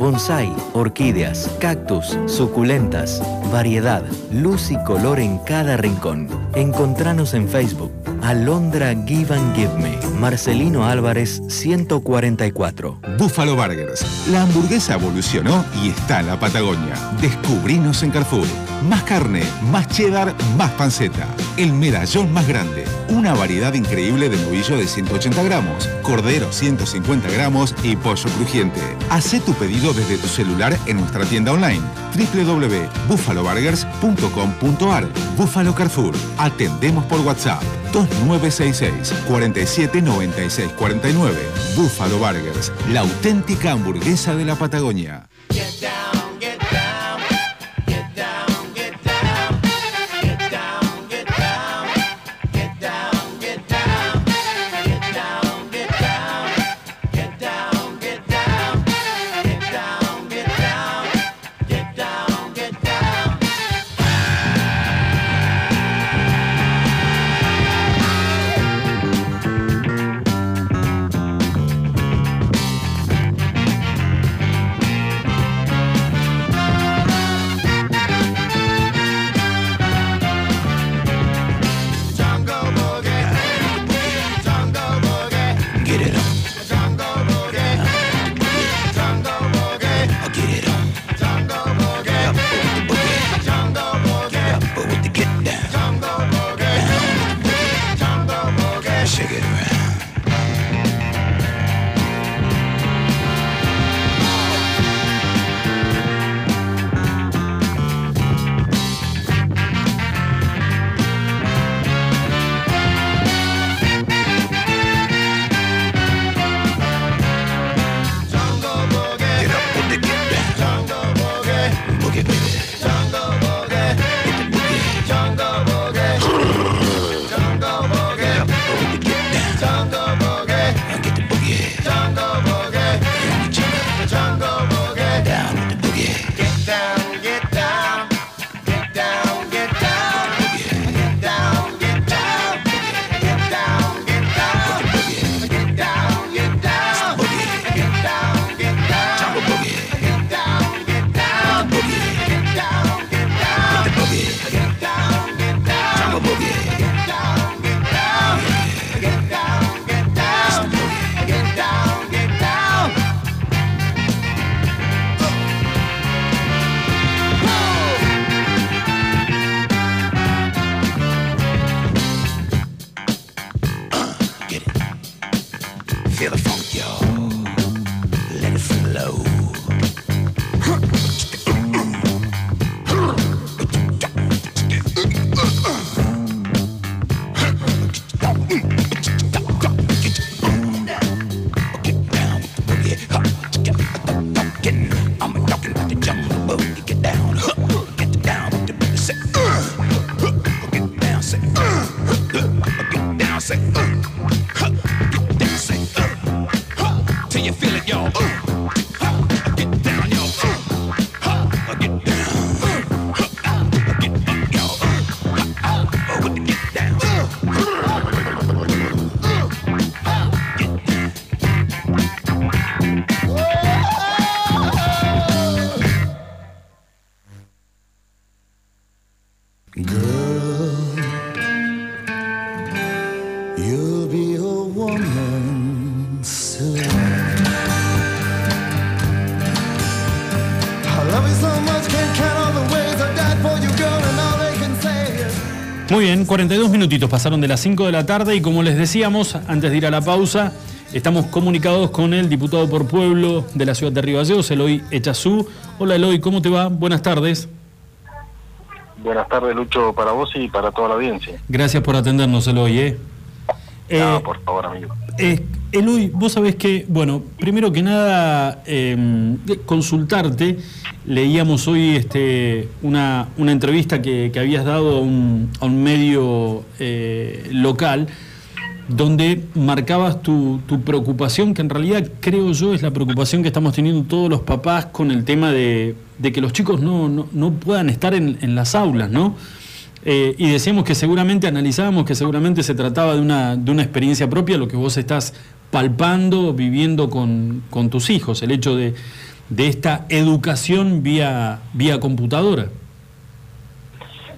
Bonsai, orquídeas, cactus, suculentas, variedad, luz y color en cada rincón. Encontranos en Facebook. Alondra Give and Give Me. Marcelino Álvarez 144. Buffalo Burgers. La hamburguesa evolucionó y está en la Patagonia. Descubrinos en Carrefour. Más carne, más cheddar, más panceta. El medallón más grande. Una variedad increíble de novillo de 180 gramos, cordero 150 gramos y pollo crujiente. Haz tu pedido desde tu celular en nuestra tienda online www.buffaloburgers.com.ar Buffalo Carrefour. Atendemos por WhatsApp 2966 47 96 49. Buffalo Burgers, la auténtica hamburguesa de la Patagonia. Muy bien, 42 minutitos pasaron de las 5 de la tarde y como les decíamos, antes de ir a la pausa, estamos comunicados con el diputado por pueblo de la ciudad de Río Gallegos, Eloy Echazú. Hola Eloy, ¿cómo te va? Buenas tardes. Buenas tardes, Lucho, para vos y para toda la audiencia. Gracias por atendernos, Eloy. ¿eh? No, Eh, por favor, amigo. Eh, Eloy, vos sabés que, bueno, primero que nada, eh, consultarte, leíamos hoy este, una, una entrevista que, que habías dado a un, medio eh, local, donde marcabas tu, tu preocupación, que en realidad creo yo es la preocupación que estamos teniendo todos los papás con el tema de, de que los chicos no, no, no puedan estar en, en las aulas, ¿no? Eh, y decíamos que seguramente, analizábamos que seguramente se trataba de una, de una experiencia propia, lo que vos estás palpando, viviendo con, con tus hijos, el hecho de, de esta educación vía, vía computadora.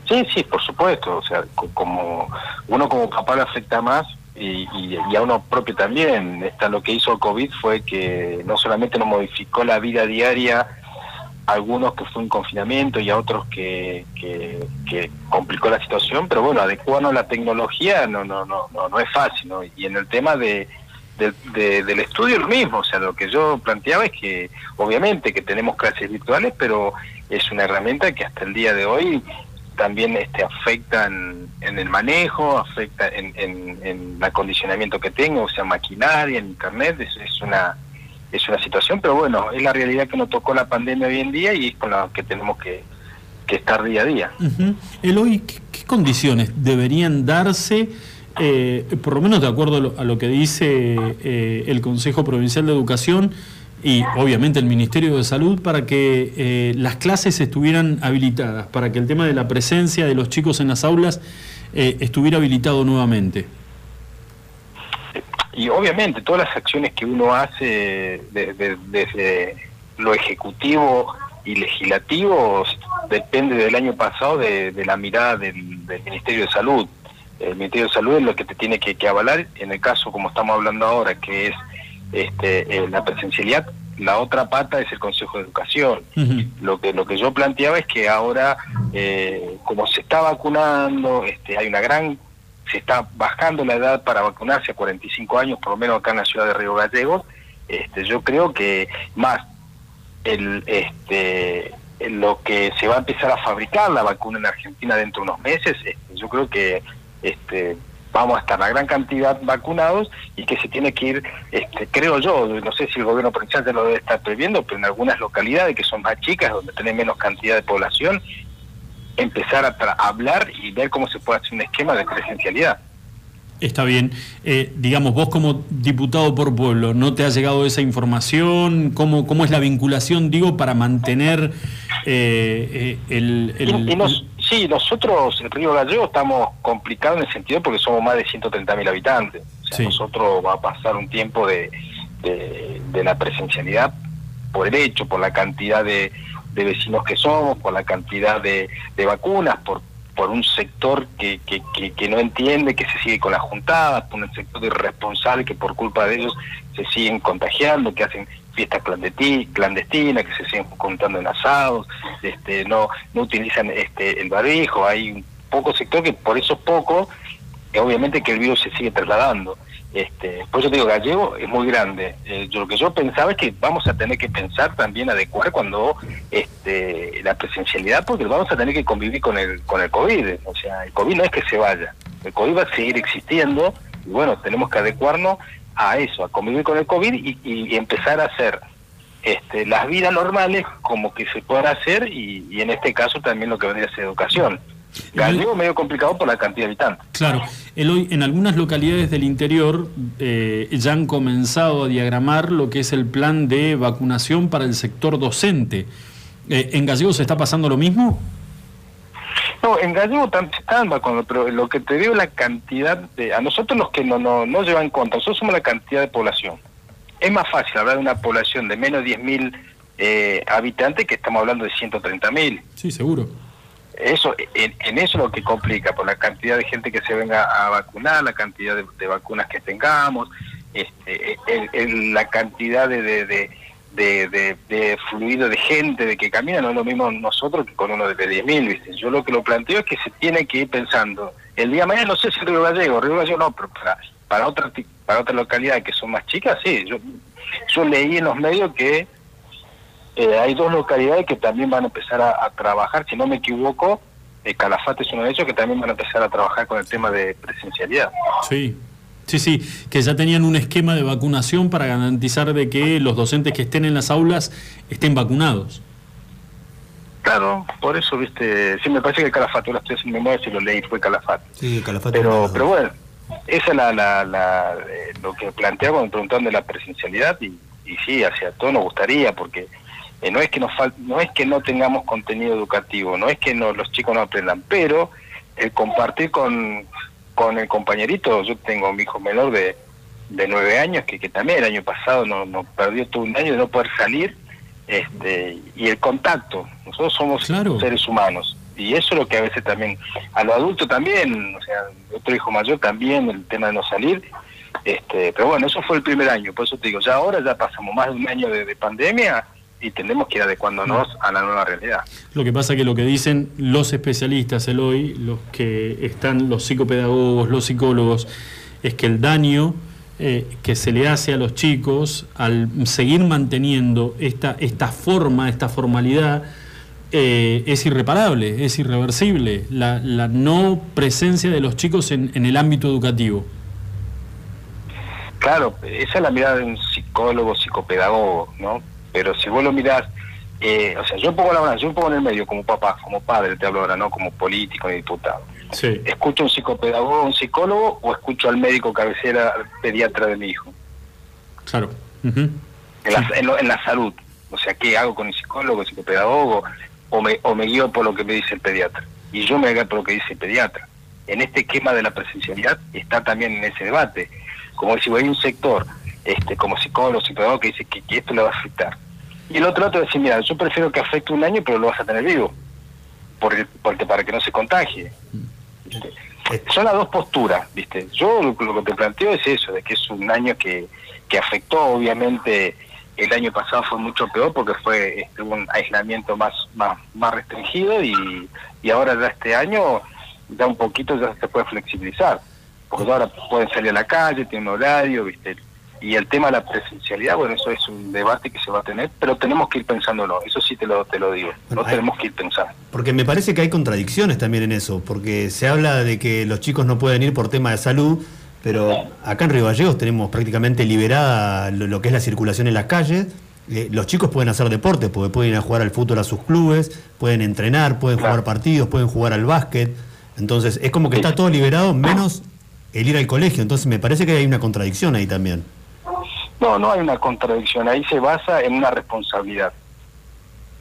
Sí, sí, por supuesto. O sea, co- como uno como papá le afecta más y, y- a uno propio también. Esta, lo que hizo el COVID fue que no solamente nos modificó la vida diaria, algunos que fue un confinamiento y a otros que, que, que complicó la situación, pero bueno, adecuarnos a la tecnología no, no, no, no, no es fácil. ¿no? Y en el tema de, de- de- del estudio lo mismo, o sea, lo que yo planteaba es que obviamente que tenemos clases virtuales, pero es una herramienta que hasta el día de hoy también este, afecta en, en el manejo, afecta en, en, en el acondicionamiento que tengo, o sea, maquinaria, en internet, es, es una es una situación, pero bueno, es la realidad que nos tocó la pandemia hoy en día y es con la que tenemos que, que estar día a día. Ujú. Eloy, ¿qué, qué condiciones deberían darse, eh, por lo menos de acuerdo a lo, a lo que dice eh, el Consejo Provincial de Educación y obviamente el Ministerio de Salud, para que eh, las clases estuvieran habilitadas, para que el tema de la presencia de los chicos en las aulas eh, estuviera habilitado nuevamente? Y obviamente todas las acciones que uno hace de- de- desde lo ejecutivo y legislativo depende del año pasado de, la mirada del Ministerio de Salud. El Ministerio de Salud es lo que te tiene que, que avalar, en el caso como estamos hablando ahora, que es este, eh, la presencialidad, la otra pata es el Consejo de Educación. Lo que lo que yo planteaba es que ahora, eh, como se está vacunando, este, hay una gran, se está bajando la edad para vacunarse a 45 años, por lo menos acá en la ciudad de Río Gallegos. Este, yo creo que más el, este, lo que se va a empezar a fabricar la vacuna en Argentina dentro de unos meses, este, yo creo que este, vamos a estar la gran cantidad vacunados y que se tiene que ir, este, creo yo, no sé si el gobierno provincial ya lo debe estar previendo, pero en algunas localidades que son más chicas, donde tienen menos cantidad de población, empezar a tra- hablar y ver cómo se puede hacer un esquema de presencialidad. Está bien. Eh, digamos, vos como diputado por pueblo, ¿no te ha llegado esa información? ¿Cómo, cómo es la vinculación, digo, para mantener eh, eh, el... el- Y- y nos- sí, nosotros, el Río Gallego, estamos complicados en el sentido porque somos más de 130.000 habitantes. O sea, Sí. nosotros va a pasar un tiempo de, de, de la presencialidad por el hecho, por la cantidad de, de vecinos que somos, por la cantidad de, de vacunas, por por un sector que, que, que, que no entiende, que se sigue con las juntadas, por un sector irresponsable que por culpa de ellos se siguen contagiando, que hacen fiestas clandesti- clandestinas, que se siguen juntando en asados, este, no, no utilizan este, el barbijo, hay un poco sector que por eso poco, obviamente que el virus se sigue trasladando. Este, por eso digo, Gallego es muy grande. Eh, yo, lo que yo pensaba es que vamos a tener que pensar también adecuar cuando este, la presencialidad, porque vamos a tener que convivir con el, con el COVID. O sea, el COVID no es que se vaya, el COVID va a seguir existiendo y bueno, tenemos que adecuarnos a eso, a convivir con el COVID y, y empezar a hacer este, las vidas normales como que se puedan hacer y, y en este caso también lo que vendría a ser educación. Gallego medio complicado por la cantidad de habitantes. Claro, Eloy, en algunas localidades del interior eh, ya han comenzado a diagramar lo que es el plan de vacunación para el sector docente. Eh, ¿En Gallegos se está pasando lo mismo? No, en Gallego también pero lo que te digo es la cantidad de... A nosotros los que no, no, no llevan cuenta, nosotros somos la cantidad de población. Es más fácil hablar de una población de menos de 10.000 eh, habitantes que estamos hablando de 130.000. Sí, seguro. Eso, en, en eso es lo que complica, por la cantidad de gente que se venga a vacunar, la cantidad de, de vacunas que tengamos, este, el- el- la cantidad de, de, de- de, de, de fluido de gente, de que camina, no es lo mismo nosotros que con uno de 10.000, ¿viste? Yo lo que lo planteo es que se tiene que ir pensando, el día de mañana no sé si Río Gallego, Río Gallego no, pero para, para, otra, para otras localidades que son más chicas, sí, yo, yo leí en los medios que eh, hay dos localidades que también van a empezar a, a trabajar, si no me equivoco, eh, Calafate es uno de ellos que también van a empezar a trabajar con el tema de presencialidad. Sí. Sí, sí, que ya tenían un esquema de vacunación para garantizar de que los docentes que estén en las aulas estén vacunados. Claro, por eso, viste, sí me parece que Calafate, ahora estoy haciendo memoria si lo leí, fue Calafate. Sí, de Pero, pero bueno, esa es la, la, la, eh, lo que planteaba me preguntaban de la presencialidad y, y sí, hacia todo nos gustaría porque eh, no es que nos fal- no es que no tengamos contenido educativo, no es que no, los chicos no aprendan, pero el compartir con, con el compañerito, yo tengo a mi hijo menor de, de nueve años que, que también el año pasado no, no perdió todo un año de no poder salir este y el contacto. Nosotros somos Claro. seres humanos. Y eso es lo que a veces también a los adultos también o sea otro hijo mayor también el tema de no salir este pero bueno eso fue el primer año. Por eso te digo ya ahora ya pasamos más de un año de, de pandemia y tenemos que ir adecuándonos a la nueva realidad Lo que pasa que lo que dicen los especialistas, Eloy, los que están, los psicopedagogos, los psicólogos, es que el daño eh, que se le hace a los chicos al seguir manteniendo esta, esta forma, esta formalidad, eh, es irreparable, es irreversible, la, la no presencia de los chicos en, en el ámbito educativo. Claro, esa es la mirada de un psicólogo, psicopedagogo, ¿no? Pero si vos lo mirás, eh, o sea, yo pongo la balanza, yo pongo en el medio como papá, como padre, te hablo ahora, no como político ni diputado. Sí. ¿Escucho a un psicopedagogo, un psicólogo o escucho al médico cabecera, al pediatra de mi hijo? Claro. En la, en lo- en la salud. O sea, ¿qué hago con el psicólogo, el psicopedagogo? O me, o me guío por lo que me dice el pediatra. Y yo me guío por lo que dice el pediatra. En este esquema de la presencialidad está también en ese debate. Como si hay un sector, este, como psicólogo, psicopedagogo, que dice que, que esto le va a afectar. Y el otro lado dice, mira, yo prefiero que afecte un año, pero lo vas a tener vivo. Porque, porque para que no se contagie. ¿Viste? Son las dos posturas, ¿viste? Yo lo, lo que te planteo es eso, de que es un año que, que afectó, obviamente, el año pasado fue mucho peor porque fue este, un aislamiento más, más, más restringido y, y ahora ya este año ya un poquito ya se puede flexibilizar, porque ahora pueden salir a la calle, tienen un horario, ¿viste? Y el tema de la presencialidad, bueno, eso es un debate que se va a tener, pero tenemos que ir pensándolo, eso sí te lo, te lo digo, Bueno, no hay- tenemos que ir pensando. Porque me parece que hay contradicciones también en eso, porque se habla de que los chicos no pueden ir por tema de salud, pero acá en Río Gallegos tenemos prácticamente liberada lo, lo que es la circulación en las calles. Eh, los chicos pueden hacer deporte, porque pueden ir a jugar al fútbol a sus clubes, pueden entrenar, pueden Claro. jugar partidos, pueden jugar al básquet. Entonces es como que está todo liberado menos el ir al colegio. Entonces me parece que hay una contradicción ahí también. No, no hay una contradicción, ahí se basa en una responsabilidad.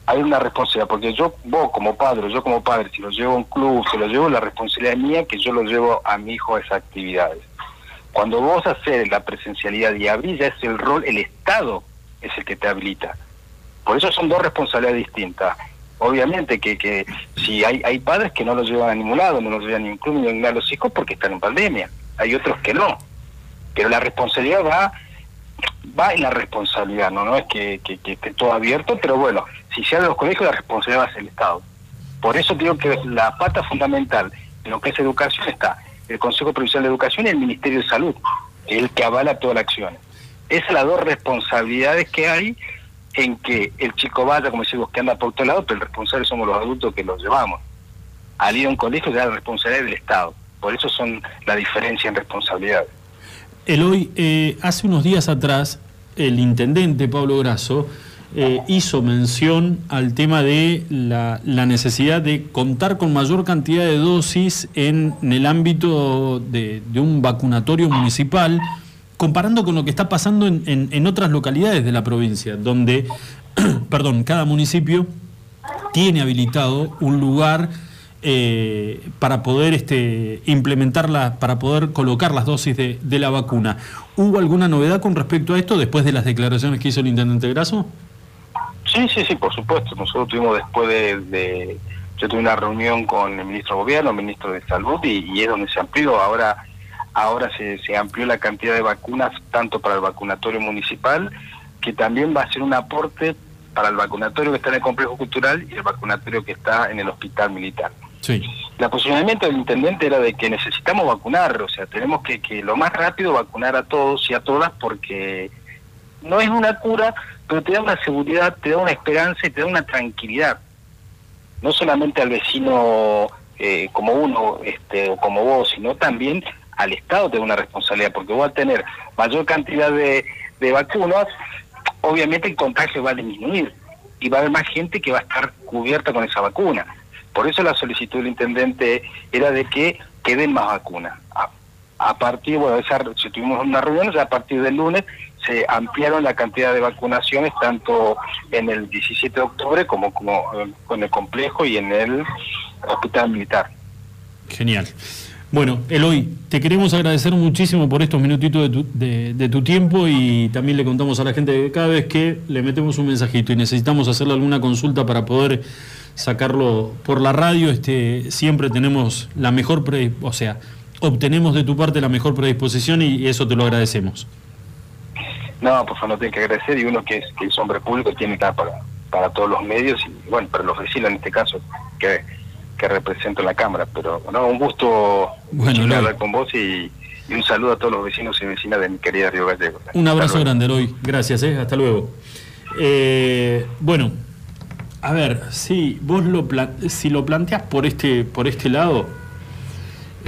Hay una responsabilidad, porque yo, vos como padre, yo como padre, si lo llevo a un club, si lo llevo, la responsabilidad es mía que yo lo llevo a mi hijo a esas actividades. Cuando vos haces la presencialidad y abrís, ya es el rol, el Estado es el que te habilita. Por eso son dos responsabilidades distintas. Obviamente que, que si hay, hay padres que no los llevan a ningún lado, no los llevan a ningún club ni a los hijos porque están en pandemia. Hay otros que no. Pero la responsabilidad va va en la responsabilidad, no es que, que- que esté todo abierto, pero bueno, si se abre los colegios, la responsabilidad va a ser el Estado. Por eso digo que la pata fundamental en lo que es educación está el Consejo Provincial de Educación y el Ministerio de Salud, es el que avala toda la acción. Esas son las dos responsabilidades que hay en que el chico vaya, como decimos, que anda por todos lados, pero el responsable somos los adultos que los llevamos. Al ir a un colegio ya la responsabilidad del Estado. Por eso son la diferencia en responsabilidades. Eloy, eh, hace unos días atrás, el intendente Pablo Grasso eh, hizo mención al tema de la, la necesidad de contar con mayor cantidad de dosis en, el ámbito de, de un vacunatorio municipal, comparando con lo que está pasando en, en- en otras localidades de la provincia, donde, perdón, cada municipio tiene habilitado un lugar eh, para poder este, implementarla, para poder colocar las dosis de, de la vacuna. ¿Hubo alguna novedad con respecto a esto después de las declaraciones que hizo el intendente Grasso? Sí, sí, sí, por supuesto. Nosotros tuvimos después de, yo tuve una reunión con el ministro de Gobierno, el ministro de Salud, y, y es donde se amplió. Ahora, ahora se, se amplió la cantidad de vacunas tanto para el vacunatorio municipal que también va a ser un aporte para el vacunatorio que está en el complejo cultural y el vacunatorio que está en el hospital militar. Sí. El posicionamiento del intendente era de que necesitamos vacunar, o sea, tenemos que, que lo más rápido vacunar a todos y a todas porque no es una cura, pero te da una seguridad, te da una esperanza y te da una tranquilidad. No solamente al vecino eh, como uno este, o como vos, sino también al Estado te da una responsabilidad, porque vos al tener mayor cantidad de, de vacunas, obviamente el contagio va a disminuir y va a haber más gente que va a estar cubierta con esa vacuna. Por eso la solicitud del intendente era de que queden más vacunas. A, partir, bueno, esa, si tuvimos una reunión, a partir del lunes se ampliaron la cantidad de vacunaciones tanto en el 17 de octubre como, como con el complejo y en el hospital militar. Genial. Bueno, Eloy, te queremos agradecer muchísimo por estos minutitos de tu, de tu tiempo y también le contamos a la gente que cada vez que le metemos un mensajito y necesitamos hacerle alguna consulta para poder sacarlo por la radio, este, siempre tenemos la mejor, o sea, obtenemos de tu parte la mejor predisposición y eso te lo agradecemos. No, por favor, no tiene que agradecer y uno que es, que es hombre público tiene que para, para todos los medios y bueno, para los vecinos en este caso que, que represento la Cámara. Pero no, un gusto Bueno, Eloy. hablar con vos y, y un saludo a todos los vecinos y vecinas de mi querida Río Gallego. Un abrazo grande, Eloy. Gracias, ¿eh? hasta luego. Eh, bueno, a ver, si vos lo, si lo planteas por este, por este lado,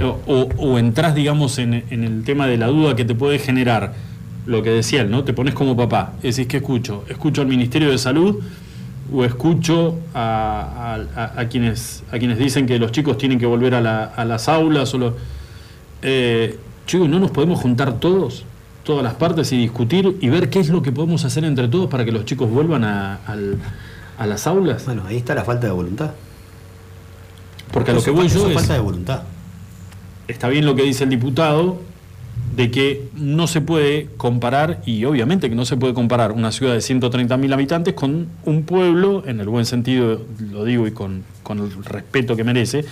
o, o- o entras, digamos, en, el tema de la duda que te puede generar lo que decía él, ¿no? Te pones como papá, decís, ¿qué escucho? ¿Escucho al Ministerio de Salud o escucho a, quienes, a quienes dicen que los chicos tienen que volver a, la- a las aulas? O eh, chicos, ¿no nos podemos juntar todos, todas las partes y discutir y ver qué es lo que podemos hacer entre todos para que los chicos vuelvan al- a las aulas? Bueno, ahí está la falta de voluntad. Porque a lo que voy yo es... falta de voluntad. está bien lo que dice el diputado de que no se puede comparar, y obviamente que no se puede comparar una ciudad de 130.000 habitantes con un pueblo, en el buen sentido lo digo y con, con el respeto que merece,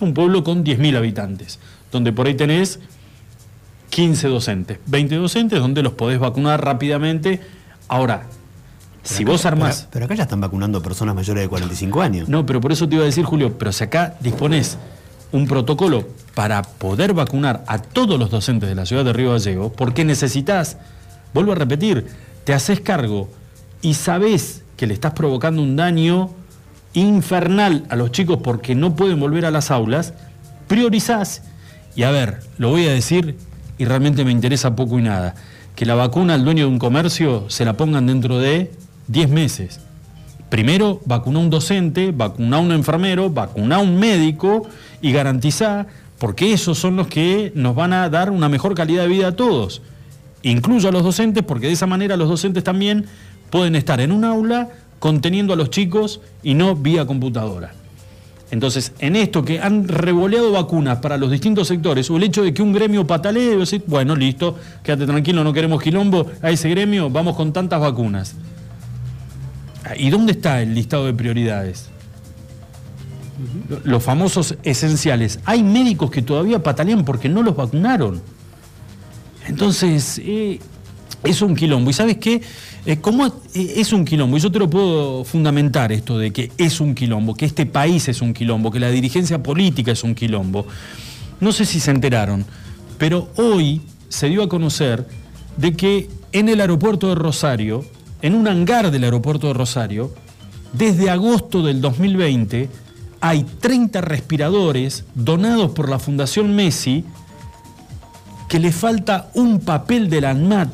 un pueblo con 10.000 habitantes, donde por ahí tenés 15 docentes, 20 docentes donde los podés vacunar rápidamente. Ahora, si vos armás... Pero, pero acá ya están vacunando personas mayores de 45 años. No, pero por eso te iba a decir, Julio, pero si acá dispones un protocolo para poder vacunar a todos los docentes de la ciudad de Río Gallego, porque necesitas, vuelvo a repetir, te haces cargo y sabés que le estás provocando un daño infernal a los chicos porque no pueden volver a las aulas, priorizás, y a ver, lo voy a decir y realmente me interesa poco y nada, que la vacuna al dueño de un comercio se la pongan dentro de 10 meses. Primero, vacuna a un docente, vacuna a un enfermero, vacuna a un médico y garantizar, porque esos son los que nos van a dar una mejor calidad de vida a todos. Incluyo a los docentes, porque de esa manera los docentes también pueden estar en un aula conteniendo a los chicos y no vía computadora. Entonces, en esto que han revoleado vacunas para los distintos sectores, o el hecho de que un gremio patalee, bueno, listo, quédate tranquilo, no queremos quilombo, a ese gremio vamos con tantas vacunas. ¿Y dónde está el listado de prioridades? Lo- Los famosos esenciales. Hay médicos que todavía patalean porque no los vacunaron. Entonces, eh, es un quilombo. ¿Y sabes qué? Eh, ¿Cómo eh, es un quilombo? Y yo te lo puedo fundamentar esto de que es un quilombo, que este país es un quilombo, que la dirigencia política es un quilombo. No sé si se enteraron, pero hoy se dio a conocer de que en el aeropuerto de Rosario, en un hangar del aeropuerto de Rosario, desde agosto del 2020 hay 30 respiradores donados por la Fundación Messi que le falta un papel de la ANMAT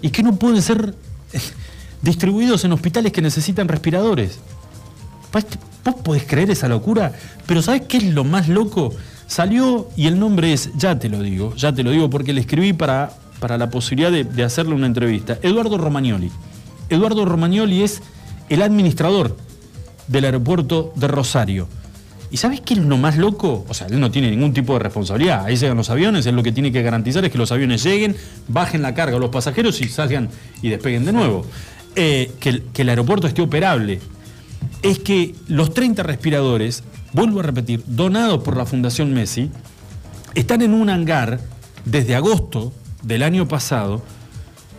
y que no pueden ser distribuidos en hospitales que necesitan respiradores. ¿Vos vos podés creer esa locura? Pero ¿sabés qué es lo más loco? Salió y el nombre es, ya te lo digo, ya te lo digo porque le escribí para, para la posibilidad de, hacerle una entrevista. Eduardo Romagnoli. Eduardo Romagnoli es el administrador del aeropuerto de Rosario. ¿Y sabes qué es lo más loco? O sea, él no tiene ningún tipo de responsabilidad. Ahí llegan los aviones, él lo que tiene que garantizar es que los aviones lleguen, bajen la carga a los pasajeros y salgan y despeguen de nuevo. Eh, que el aeropuerto esté operable. Es que los 30 respiradores, vuelvo a repetir, donados por la Fundación Messi, están en un hangar desde agosto del año pasado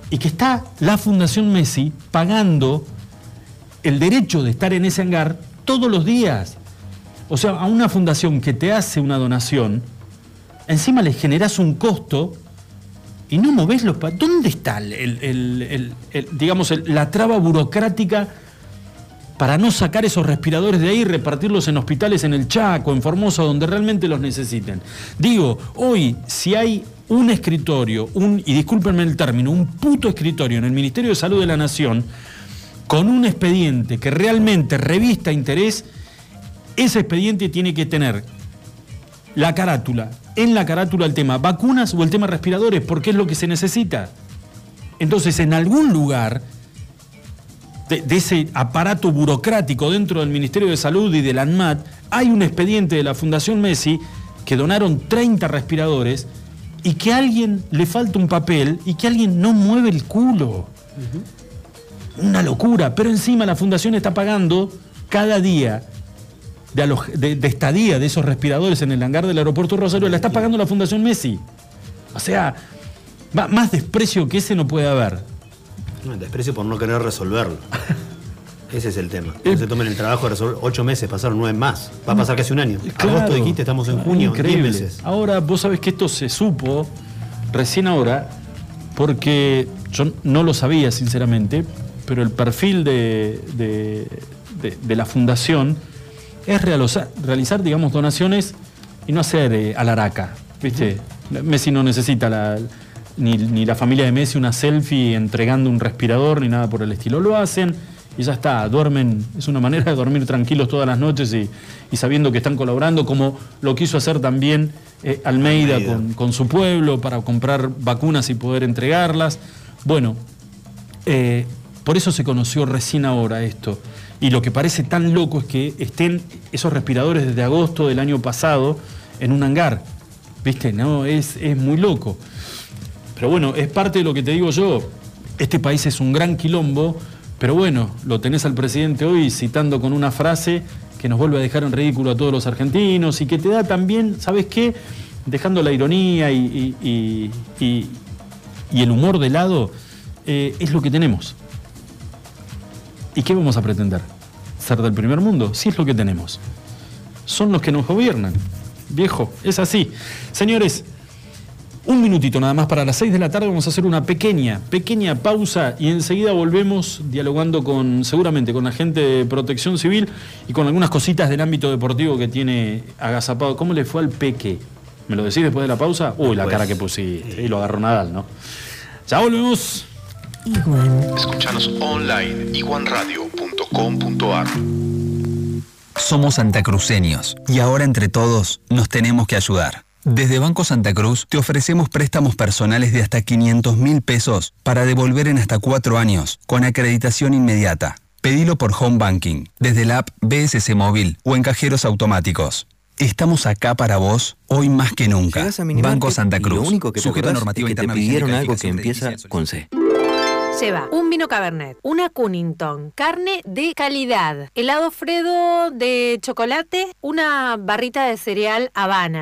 y que está la Fundación Messi pagando el derecho de estar en ese hangar todos los días. O sea, a una fundación que te hace una donación, encima le generas un costo y no movés los... ¿Dónde está, el, el- el- digamos, la traba burocrática para no sacar esos respiradores de ahí y repartirlos en hospitales en el Chaco, en Formosa, donde realmente los necesiten? Digo, hoy, si hay un escritorio, un, y discúlpenme el término, un puto escritorio en el Ministerio de Salud de la Nación, con un expediente que realmente revista interés, ese expediente tiene que tener la carátula, en la carátula el tema vacunas o el tema respiradores, porque es lo que se necesita. Entonces, en algún lugar de, de ese aparato burocrático dentro del Ministerio de Salud y del ANMAT, hay un expediente de la Fundación Messi que donaron 30 respiradores y que a alguien le falta un papel y que alguien no mueve el culo. Una locura, pero encima la Fundación está pagando cada día de, de- de estadía de esos respiradores en el hangar del aeropuerto Rosario, la está pagando la Fundación Messi. O sea, más desprecio que ese no puede haber. No, desprecio por no querer resolverlo. Ese es el tema. No se tomen el trabajo de resolver. Ocho meses, pasaron nueve más. Va a pasar casi un año. Agosto dijiste, estamos en junio, diez Increíble. meses. Ahora, vos sabés que esto se supo recién ahora, porque yo no lo sabía, sinceramente, pero el perfil de, de- de- de la fundación es realizar, realizar, digamos, donaciones y no hacer eh, alaraca. ¿Viste? Messi no necesita la- ni, ni la familia de Messi una selfie entregando un respirador ni nada por el estilo. Lo hacen y ya está, duermen, es una manera de dormir tranquilos todas las noches y, y sabiendo que están colaborando, como lo quiso hacer también eh, Almeida, Almeida. Con, con su pueblo para comprar vacunas y poder entregarlas. Bueno, eh, por eso se conoció recién ahora esto. Y lo que parece tan loco es que estén esos respiradores desde agosto del año pasado en un hangar. ¿Viste? No, es, es muy loco. Pero bueno, es parte de lo que te digo yo. Este país es un gran quilombo, pero bueno, lo tenés al presidente hoy citando con una frase que nos vuelve a dejar en ridículo a todos los argentinos y que te da también, ¿sabes qué? Dejando la ironía y, el humor de lado, eh, es lo que tenemos. ¿Y qué vamos a pretender? ¿Ser del primer mundo? Sí es lo que tenemos. Son los que nos gobiernan. Viejo, es así. Señores, un minutito nada más para las 6 de la tarde vamos a hacer una pequeña, pequeña pausa y enseguida volvemos dialogando con, seguramente, con la gente de protección civil y con algunas cositas del ámbito deportivo que tiene agazapado. ¿Cómo le fue al Peque? ¿Me lo decís después de la pausa? Uy, la cara que pusiste. Y lo agarró Nadal, ¿no? Ya volvemos. Escuchanos online iguanradio.com.ar Somos santacruceños y ahora entre todos nos tenemos que ayudar. Desde Banco Santa Cruz te ofrecemos préstamos personales de hasta 500 mil pesos para devolver en hasta cuatro años con acreditación inmediata. Pedilo por Home Banking, desde la app BSC Móvil o en cajeros automáticos. Estamos acá para vos hoy más que nunca. Banco Santa Cruz. Lo único que te Sujeto a normativa es que te pidieron algo que empieza con C. Lleva un vino Cabernet, una Cunnington, carne de calidad, helado Fredo de chocolate, una barrita de cereal Habana.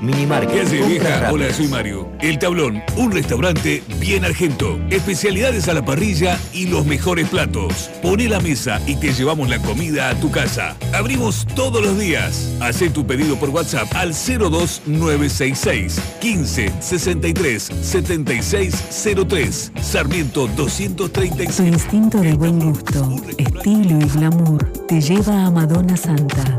Minimarket. ¿Qué haces, vieja? Hola, soy Mario. El Tablón, un restaurante bien argento. Especialidades a la parrilla y los mejores platos. Poné la mesa y te llevamos la comida a tu casa. Abrimos todos los días. Hacé tu pedido por WhatsApp al 02966 15 63 7603. Sarmiento 236. Tu instinto de buen gusto, estilo y glamour te lleva a Madonna Santa.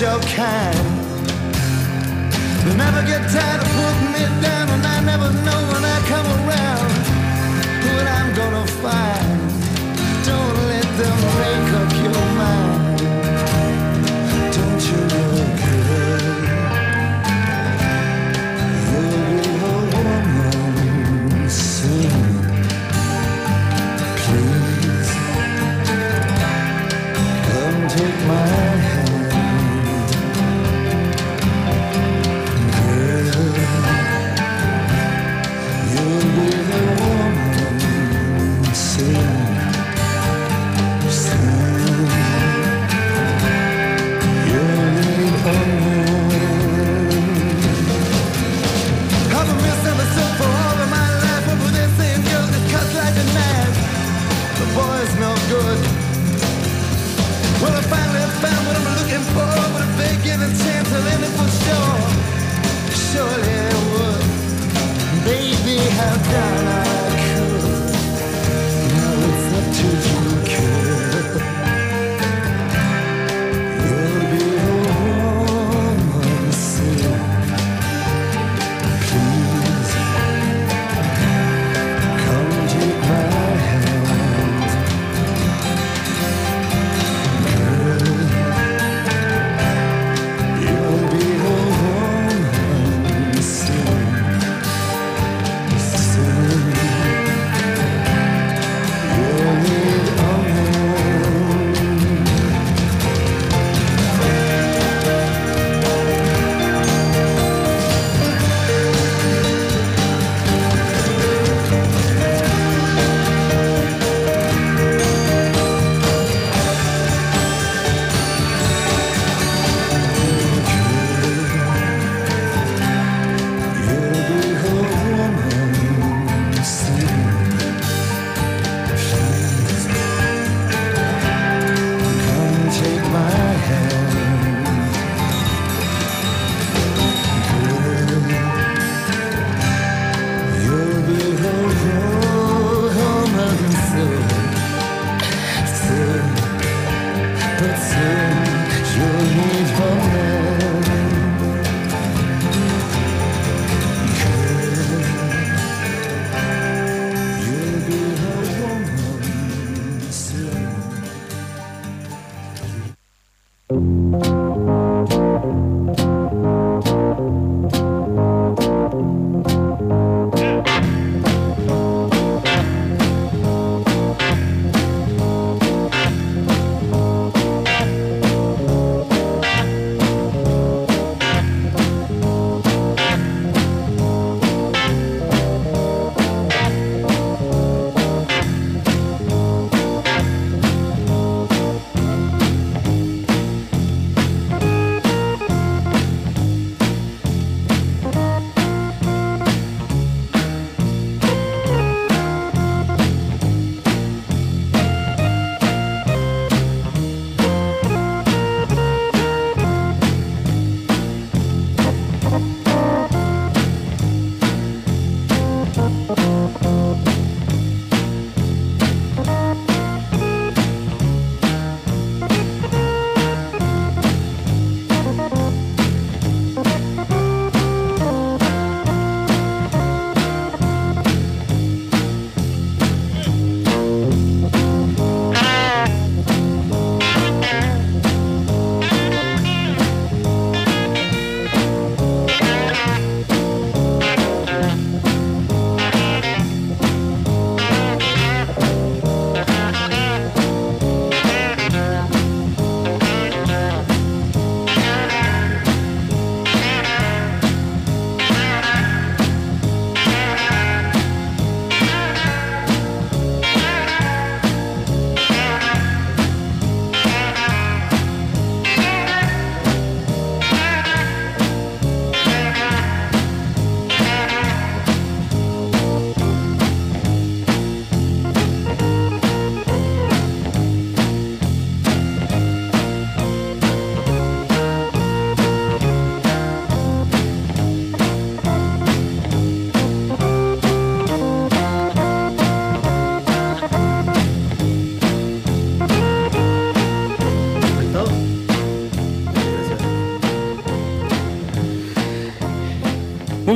your kind. They never get tired of putting me down, and I never know when I come around what I'm gonna find. for sure. Surely it would. Baby, have done I?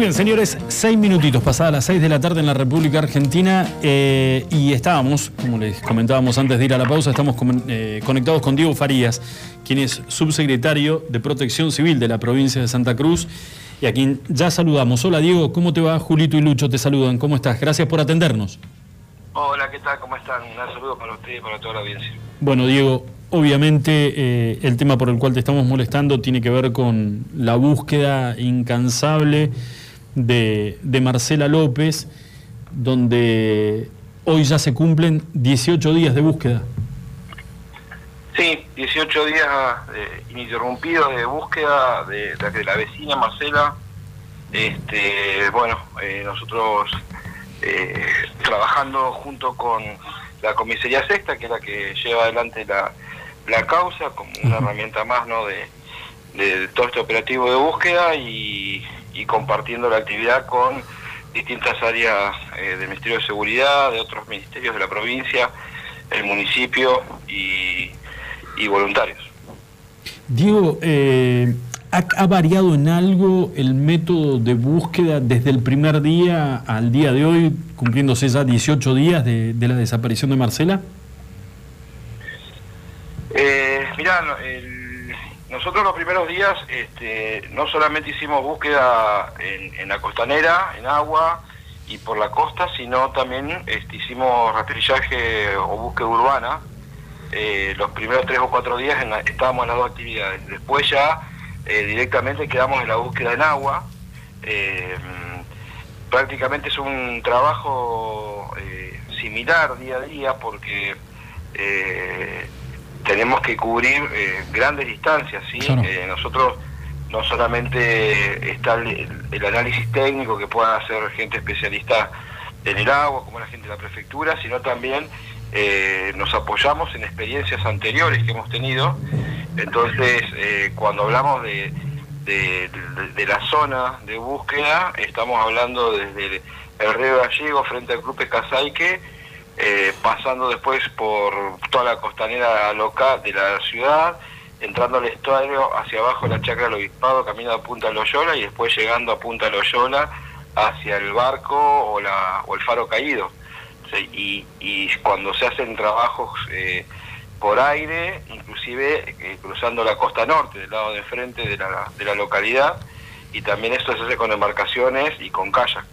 Muy bien, señores, seis minutitos pasadas las seis de la tarde en la República Argentina eh, y estábamos, como les comentábamos antes de ir a la pausa, estamos con- eh, conectados con Diego Farías, quien es subsecretario de Protección Civil de la provincia de Santa Cruz y a quien ya saludamos. Hola Diego, ¿cómo te va? Julito y Lucho te saludan, ¿cómo estás? Gracias por atendernos. Hola, ¿qué tal? ¿Cómo están? Un saludo para ustedes y para toda la audiencia. Bueno, Diego, obviamente eh, el tema por el cual te estamos molestando tiene que ver con la búsqueda incansable de, de Marcela López, donde hoy ya se cumplen 18 días de búsqueda. Sí, 18 días eh, ininterrumpidos de búsqueda de, la vecina Marcela. Este, bueno, eh, nosotros eh, trabajando junto con la comisaría sexta, que es la que lleva adelante la, la causa, como una herramienta más ¿no? de, de todo este operativo de búsqueda y, y compartiendo la actividad con distintas áreas eh, del Ministerio de Seguridad, de otros ministerios de la provincia, el municipio y, y voluntarios. Diego, eh, ¿ha, ha variado en algo el método de búsqueda desde el primer día al día de hoy, cumpliéndose ya 18 días de, de la desaparición de Marcela? Eh, mirá, el- nosotros los primeros días este, no solamente hicimos búsqueda en, la costanera, en agua y por la costa, sino también este, hicimos rastrillaje o búsqueda urbana. Eh, los primeros tres o cuatro días estábamos en las dos actividades. Después ya eh, directamente quedamos en la búsqueda en agua. Eh, prácticamente es un trabajo similar día a día porque tenemos que cubrir eh, grandes distancias, ¿sí? Claro. Eh, nosotros no solamente está el, el análisis técnico que pueda hacer gente especialista en el agua, como la gente de la prefectura, sino también eh, nos apoyamos en experiencias anteriores que hemos tenido. Entonces, eh, cuando hablamos de, de- de- de la zona de búsqueda, estamos hablando desde el río Gallego frente al Club Casaique, eh, pasando después por toda la costanera local de la ciudad, entrando al estuario hacia abajo la chacra del obispado, camino a Punta Loyola y después llegando a Punta Loyola hacia el barco o, la, o el faro caído. Y, y cuando se hacen trabajos eh, por aire, inclusive eh, cruzando la costa norte, del lado de enfrente de la, de la localidad, y también esto se hace con embarcaciones y con kayak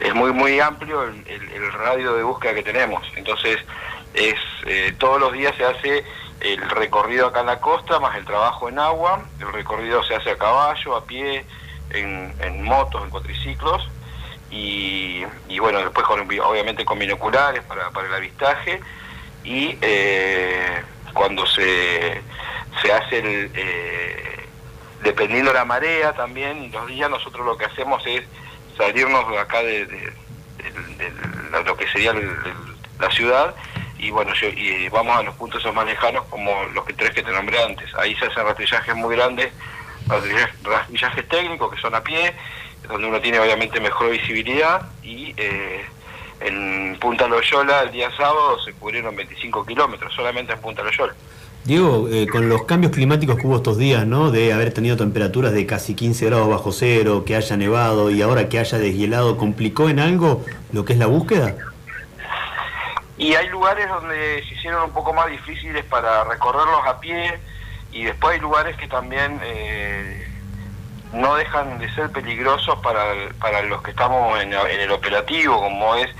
es muy muy amplio el, el- radio de búsqueda que tenemos. Entonces, es eh, todos los días se hace el recorrido acá en la costa, más el trabajo en agua. El recorrido se hace a caballo, a pie, en, en motos, en cuatriciclos. Y, y bueno, después obviamente con binoculares para, para el avistaje. Y eh, cuando se, se hace el... eh, dependiendo de la marea también, los días nosotros lo que hacemos es salirnos de acá de, lo que sería la ciudad y bueno yo- y vamos a los puntos más lejanos como los tres que te nombré antes. Ahí se hacen rastrillajes muy grandes rastrillajes, rastrillajes técnicos que son a pie donde uno tiene obviamente mejor visibilidad y eh, en Punta Loyola el día sábado se cubrieron 25 kilómetros solamente en Punta Loyola Diego, eh, con los cambios climáticos que hubo estos días, ¿no? De haber tenido temperaturas de casi 15 grados bajo cero, que haya nevado y ahora que haya deshielado, ¿complicó en algo lo que es la búsqueda? Y hay lugares donde se hicieron un poco más difíciles para recorrerlos a pie y después hay lugares que también eh, no dejan de ser peligrosos para, para los que estamos en, en el operativo, como es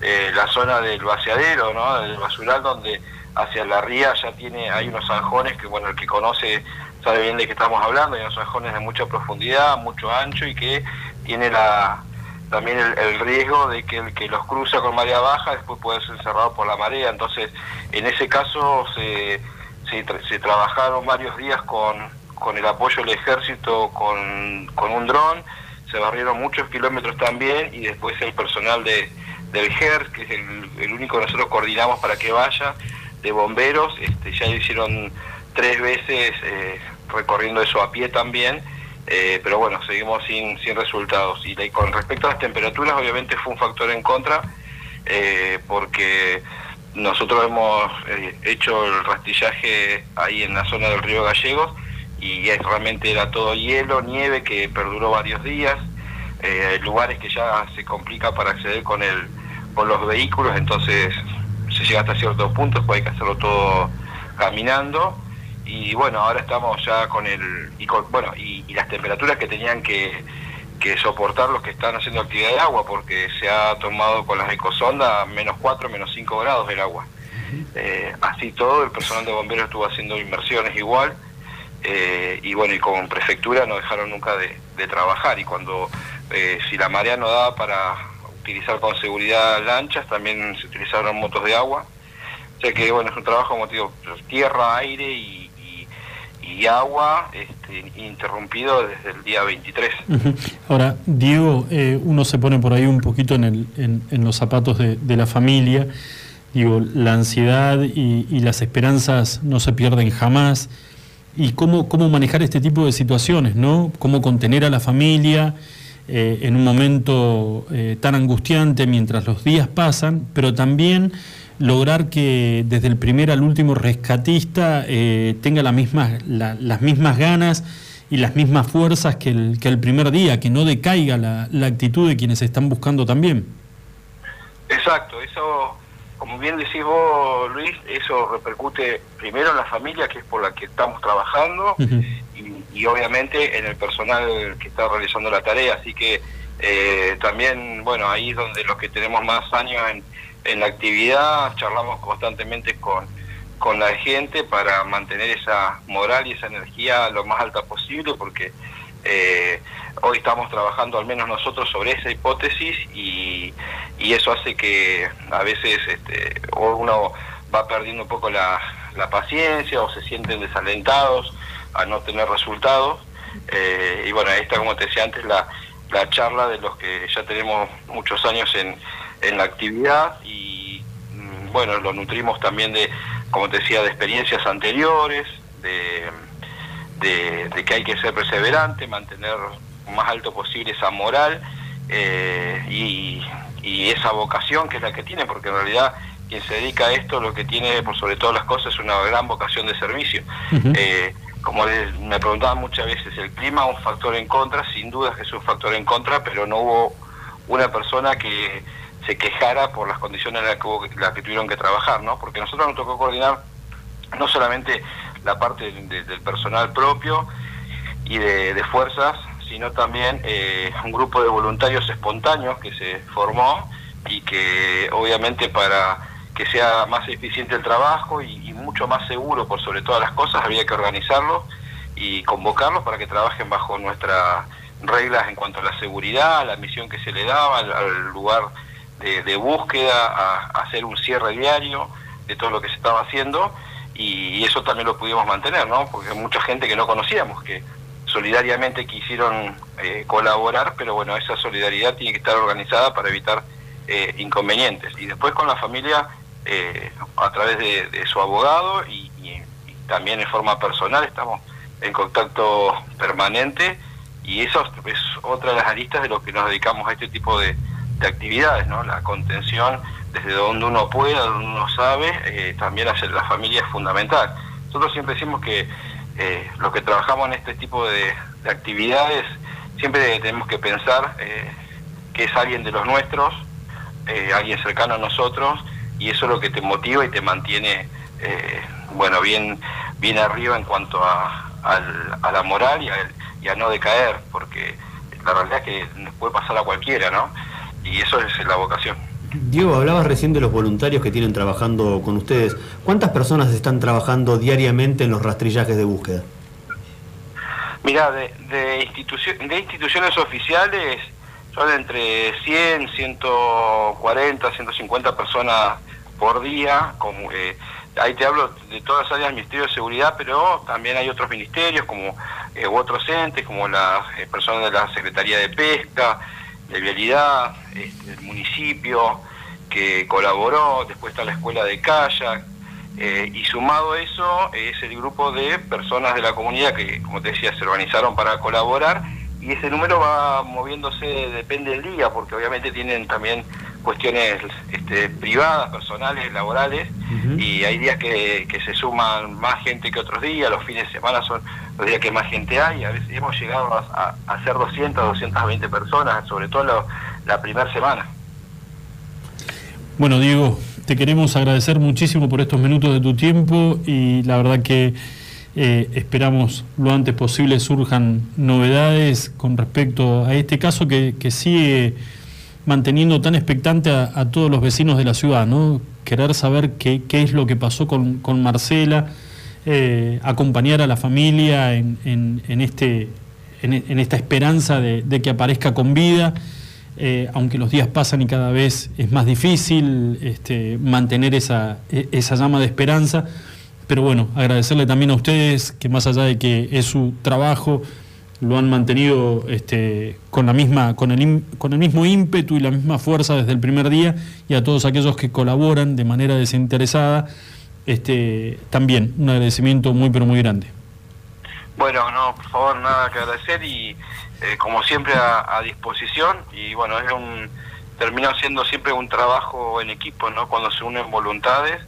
eh, la zona del vaciadero, ¿no? del basural, donde hacia la ría ya tiene hay unos zanjones que, bueno, el que conoce sabe bien de qué estamos hablando, hay unos zanjones de mucha profundidad, mucho ancho y que tiene la también el, el riesgo de que el que los cruza con marea baja después puede ser cerrado por la marea. Entonces, en ese caso se, se, se trabajaron varios días con, con el apoyo del ejército, con, con un dron, se barrieron muchos kilómetros también y después el personal de, del GERS, que es el, el único que nosotros coordinamos para que vaya, de bomberos, este, ya hicieron tres veces eh, recorriendo eso a pie también. Eh, pero bueno, seguimos sin, sin resultados. Y con respecto a las temperaturas, obviamente fue un factor en contra, eh, porque nosotros hemos eh, hecho el rastrillaje ahí en la zona del río Gallegos y realmente era todo hielo, nieve que perduró varios días, eh, lugares que ya se complica para acceder con el con los vehículos, entonces se llega hasta ciertos puntos, pues hay que hacerlo todo caminando. Y bueno, ahora estamos ya con el y con, bueno, y, y las temperaturas que tenían que, que soportar los que están haciendo actividad de agua, porque se ha tomado con las ecosondas menos 4, menos 5 grados el agua. Eh, así todo, el personal de bomberos estuvo haciendo inversiones igual, eh, y bueno, y con prefectura no dejaron nunca de, de trabajar, y cuando, eh, si la marea no daba para utilizar con seguridad lanchas, también se utilizaron motos de agua, o sea que bueno, es un trabajo, como digo, tierra, aire y, agua este, interrumpido desde el día 23. Ujú. Ahora, Diego, eh, uno se pone por ahí un poquito en, el- en- en los zapatos de, de la familia. Digo, la ansiedad y, y las esperanzas no se pierden jamás. Y cómo, cómo manejar este tipo de situaciones, ¿no? Cómo contener a la familia eh, en un momento eh, tan angustiante mientras los días pasan, pero también lograr que desde el primer al último rescatista eh, tenga la misma- la- las mismas ganas y las mismas fuerzas que el, que el primer día, que no decaiga la, la actitud de quienes están buscando también. Exacto, eso, como bien decís vos, Luis, eso repercute primero en la familia, que es por la que estamos trabajando, y, y obviamente en el personal que está realizando la tarea. Así que eh, también, bueno, ahí es donde los que tenemos más años en, en la actividad, charlamos constantemente con, con la gente para mantener esa moral y esa energía lo más alta posible, porque eh, hoy estamos trabajando al menos nosotros sobre esa hipótesis y, y eso hace que a veces este, uno va perdiendo un poco la, la paciencia o se sienten desalentados a no tener resultados. Eh, y bueno, ahí está, como te decía antes, la, la charla de los que ya tenemos muchos años en, en la actividad y mm, bueno, lo nutrimos también de, como te decía, de experiencias anteriores, de, de, de que hay que ser perseverante, mantener lo más alto posible esa moral eh, y, y esa vocación que es la que tiene, porque en realidad quien se dedica a esto lo que tiene por sobre todas las cosas es una gran vocación de servicio. Eh, como les- me preguntaban muchas veces, el clima un factor en contra, sin duda que es un factor en contra, pero no hubo una persona que se quejara por las condiciones en las que, hubo- que tuvieron que trabajar, ¿no? Porque nosotros nos tocó coordinar no solamente la parte de- del personal propio y de, de fuerzas, sino también eh, un grupo de voluntarios espontáneos que se formó y que obviamente para que sea más eficiente el trabajo y, mucho más seguro por sobre todas las cosas había que organizarlos y convocarlos para que trabajen bajo nuestras reglas en cuanto a la seguridad, a la misión que se le daba, al, lugar de, de búsqueda, a, hacer un cierre diario de todo lo que se estaba haciendo y, y eso también lo pudimos mantener, ¿no? Porque mucha gente que no conocíamos, que solidariamente quisieron eh, colaborar, pero bueno, esa solidaridad tiene que estar organizada para evitar eh, inconvenientes. Y después con la familia, eh, a través de, su abogado y, también en forma personal, estamos en contacto permanente y eso es otra de las aristas de lo que nos dedicamos a este tipo de, de actividades, ¿no? La contención desde donde uno pueda, donde uno sabe, eh, también hacer la familia es fundamental. Nosotros siempre decimos que eh, los que trabajamos en este tipo de, de actividades siempre tenemos que pensar eh, que es alguien de los nuestros, eh, alguien cercano a nosotros, y eso es lo que te motiva y te mantiene eh, bueno bien bien arriba en cuanto a, al- a la moral y a, y a no decaer, porque la realidad es que puede pasar a cualquiera, ¿no? Y eso es la vocación. Diego, hablabas recién de los voluntarios que tienen trabajando con ustedes. ¿Cuántas personas están trabajando diariamente en los rastrillajes de búsqueda? Mira, de, de, institucio- de instituciones oficiales son entre 100, 140, 150 personas por día. Como, eh, ahí te hablo de todas las áreas del Ministerio de Seguridad, pero también hay otros ministerios como eh, otros entes, como las eh, personas de la Secretaría de Pesca, de Vialidad, este, el municipio que colaboró, después está la Escuela de Kayak, eh, y sumado a eso es el grupo de personas de la comunidad que, como te decía, se organizaron para colaborar y ese número va moviéndose, depende del día, porque obviamente tienen también cuestiones este, privadas, personales, laborales, y hay días que, que se suman más gente que otros días, los fines de semana son los días que más gente hay, a veces hemos llegado a, a, a ser 200, 220 personas, sobre todo lo- la primera semana. Bueno, Diego, te queremos agradecer muchísimo por estos minutos de tu tiempo y la verdad que eh, esperamos lo antes posible surjan novedades con respecto a este caso que, que sigue manteniendo tan expectante a, todos los vecinos de la ciudad, ¿no? Querer saber qué, es lo que pasó con, Marcela, eh, acompañar a la familia en, este, en, esta esperanza de, de que aparezca con vida. Eh, aunque los días pasan y cada vez es más difícil este, mantener esa, e- esa llama de esperanza. Pero bueno, agradecerle también a ustedes que más allá de que es su trabajo, lo han mantenido este, con, la misma, con, el, con el mismo ímpetu y la misma fuerza desde el primer día y a todos aquellos que colaboran de manera desinteresada, este, también un agradecimiento muy pero muy grande. Bueno, no, por favor, nada que agradecer y eh, como siempre a, disposición y bueno, es un termina siendo siempre un trabajo en equipo, ¿no? Cuando se unen voluntades,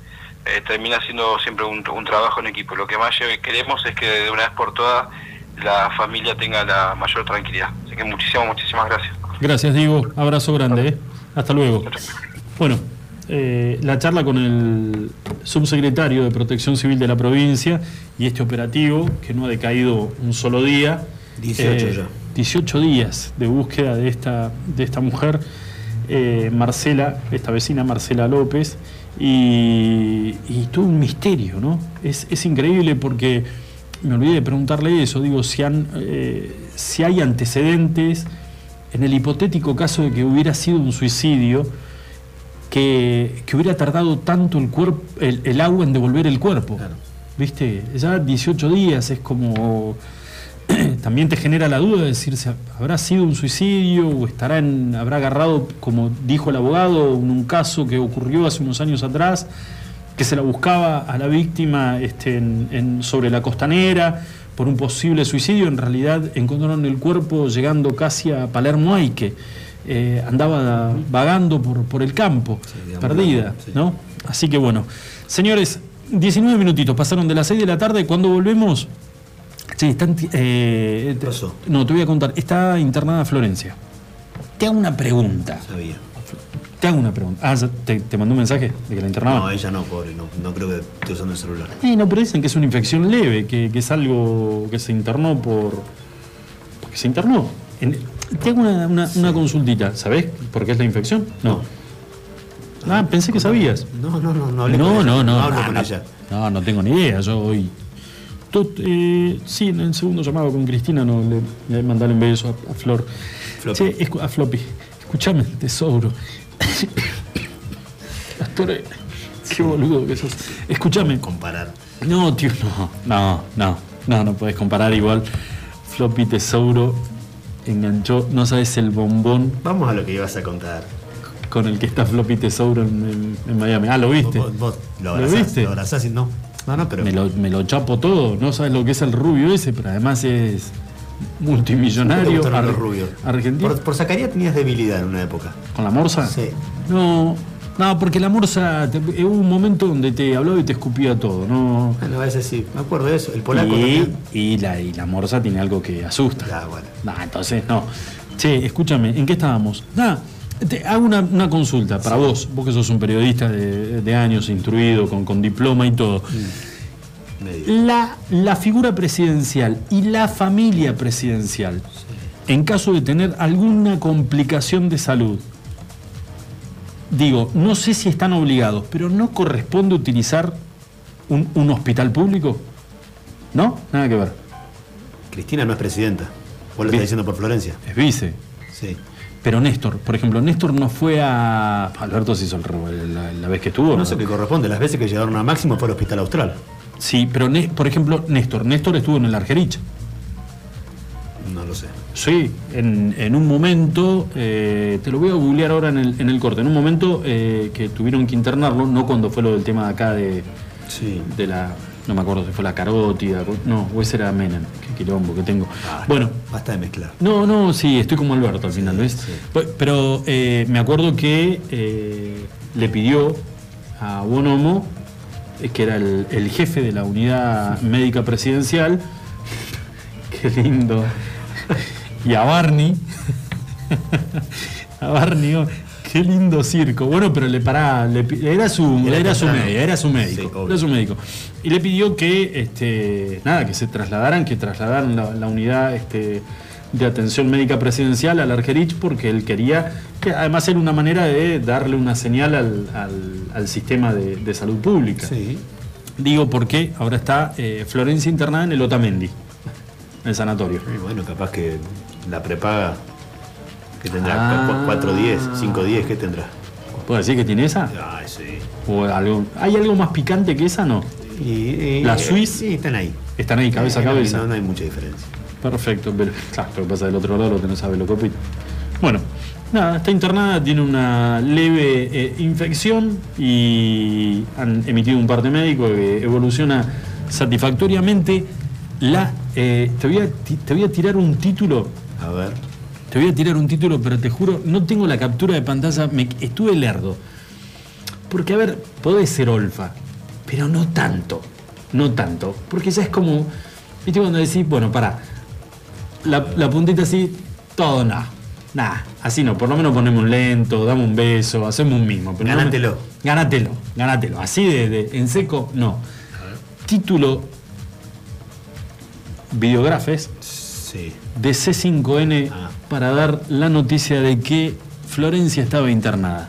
eh, termina siendo siempre un, un trabajo en equipo. Lo que más queremos es que de una vez por todas la familia tenga la mayor tranquilidad. Así que muchísimas, muchísimas gracias. Gracias, Diego. Abrazo grande. ¿eh? Hasta luego. Bueno, eh, la charla con el subsecretario de Protección Civil de la provincia y este operativo que no ha decaído un solo día. 18 ya. 18 días de búsqueda de esta, de esta mujer, eh, Marcela, esta vecina Marcela López, y, y todo un misterio, ¿no? Es, es increíble porque me olvidé de preguntarle eso, digo, si, han, eh, si hay antecedentes en el hipotético caso de que hubiera sido un suicidio, que, que hubiera tardado tanto el, cuerpo, el, el agua en devolver el cuerpo. ¿Viste? Ya 18 días es como. También te genera la duda de decir si habrá sido un suicidio o estará en, habrá agarrado, como dijo el abogado, en un caso que ocurrió hace unos años atrás, que se la buscaba a la víctima este, en- en- sobre la costanera por un posible suicidio. En realidad encontraron el cuerpo llegando casi a Palermo Aique. Eh, andaba vagando por, por el campo, perdida, ¿no? Así que bueno. Señores, 19 minutitos pasaron de las 6 de la tarde. Cuando volvemos. Sí, están, eh, te- no, te voy a contar. Está internada Florencia. Te hago una pregunta. Sabía. Te hago una pregunta. Ah, ¿te, te mandó un mensaje de que la internaban? No, ella no, pobre, no, no creo que esté usando el celular. Eh, no, pero dicen que es una infección leve, que, que es algo que se internó por. porque se internó. En- te hago una, una- una consultita. ¿Sabés por qué es la infección? No. Ah, pensé que sabías. No, no, no, no hablé no, con ella. no, no, hablo no, con no. ella. No, no tengo ni idea. Yo hoy. Tú, eh, sí, en el segundo llamado con Cristina no le, le mandar un beso a, a Flor. Che, escu- a Floppy. Escúchame, tesoro. Astore, qué boludo que sos. Escúchame. Comparar. No, tío, no, no, no, no, no puedes comparar igual. Floppy Tesouro enganchó, no sabes el bombón Vamos a lo que ibas a contar. con el que está Floppy Tesouro en, en- en Miami. Ah, ¿lo viste? Vos, vos lo ¿Lo abrazás, viste? lo abrazás y no. No, no, pero. Me lo, me lo chapo todo, no sabes lo que es el rubio ese, pero además es ¿Te multimillonario. ar- rubios? Argentino. Por, por Zacarías tenías debilidad en una época. ¿Con la morsa? Sí. No, no, porque la morsa, te- hubo un momento donde te hablaba y te escupía todo, ¿no? Bueno, a veces sí, me acuerdo de eso. El polaco y, también. y la, y la morsa tiene algo que asusta. Ah, bueno. Nah, entonces no. Che, escúchame, ¿en qué estábamos? Nada, te hago una, una consulta para vos, vos que sos un periodista de, de años, instruido, con, con diploma y todo. La, la figura presidencial y la familia presidencial, en caso de tener alguna complicación de salud, digo, no sé si están obligados, pero ¿no corresponde utilizar un, un hospital público? ¿No? Nada que ver. Cristina no es presidenta. Vos lo estás diciendo por Florencia. Es vice. Sí. Pero Néstor, por ejemplo, Néstor no fue a. Alberto se hizo el la, la vez que estuvo. No sé qué corresponde. Las veces que llegaron a Máximo fue al Hospital Austral. Sí, pero por ejemplo, Néstor. Néstor estuvo en el Argerich. No lo sé. Sí, en, en un momento, eh, te lo voy a googlear ahora en el, en el corte, en un momento eh, que tuvieron que internarlo, no cuando fue lo del tema de acá de, Sí. de la no me acuerdo si fue la carótida, no, o ese era Menem, qué quilombo que tengo. bueno, Basta de mezclar. no, no, sí, estoy como Alberto al final, ¿ves? Pe- Pero eh, me acuerdo que le pidió a Bonomo, que era el, el jefe de la unidad médica presidencial, qué lindo, y a Barney, a Barney, oh, qué lindo circo. Bueno, pero le pará, le era su, Era era, su era su médico, Sí, era su médico. Y le pidió que, este, nada, que se trasladaran, que trasladaran la, la unidad este, de atención médica presidencial al Argerich porque él quería, que además era una manera de darle una señal al, al- al sistema de, de salud pública. Sí. Digo porque ahora está eh, Florencia internada en el Otamendi, en el sanatorio. Y bueno, capaz que la prepaga que tendrá Ah. 4 10, 5 10, ¿qué tendrá? ¿Puedo decir que tiene esa? Ay, sí. ¿O algo, ¿Hay algo más picante que esa? No. Y, y- La eh, Swiss Sí, están ahí. están ahí, cabeza a Eh, cabeza. No, no hay mucha diferencia. Perfecto, pero claro, lo que pasa del otro lado lo que no sabe lo copito. Bueno, nada, está internada, tiene una leve eh, infección y han emitido un parte médico que evoluciona satisfactoriamente. La, eh, te, voy a, te voy a tirar un título. A ver. Te voy a tirar un título, pero te juro, no tengo la captura de pantalla, me, estuve lerdo. Porque, a ver, podés ser olfa, pero no tanto. No tanto. Porque ya es como. ¿Viste cuando decís, bueno, pará, la, la puntita así, todo no. Nada, así no, por lo menos ponemos un lento, damos un beso, hacemos un mismo. Pero no me-. Así de, de- en seco, no. Título Videografes Sí. de C5N Ah. para dar la noticia de que Florencia estaba internada.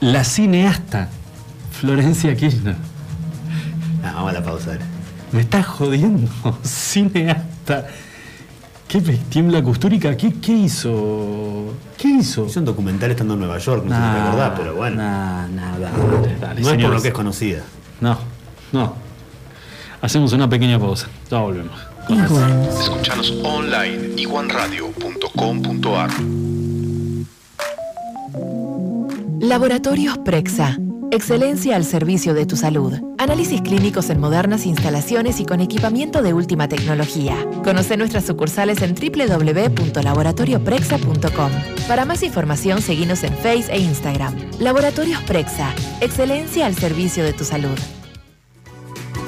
La cineasta Florencia Kirchner. Ah, vamos a la pausa. Me estás jodiendo, cineasta. ¿Qué tiembla custúrica? ¿Qué, qué hizo? ¿Qué hizo? Hizo un documental estando en Nueva York, no sé si te acordás, pero bueno. Nah, nah, dale, dale, no es por lo que es conocida. No, no. Hacemos una pequeña pausa. Ya volvemos. Escuchanos online iguanradio.com.ar Laboratorios Prexa. Excelencia al servicio de tu salud. Análisis clínicos en modernas instalaciones y con equipamiento de última tecnología. Conoce nuestras sucursales en www.laboratorioprexa.com. Para más información, seguinos en Face e Instagram. Laboratorios Prexa. Excelencia al servicio de tu salud.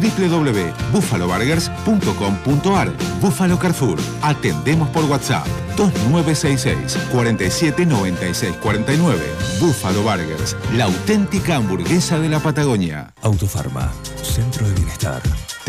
www.buffaloburgers.com.ar Búfalo Carrefour. Atendemos por WhatsApp 2966 47 96 49. Búfalo Burgers, la auténtica hamburguesa de la Patagonia. Autofarma, Centro de Bienestar.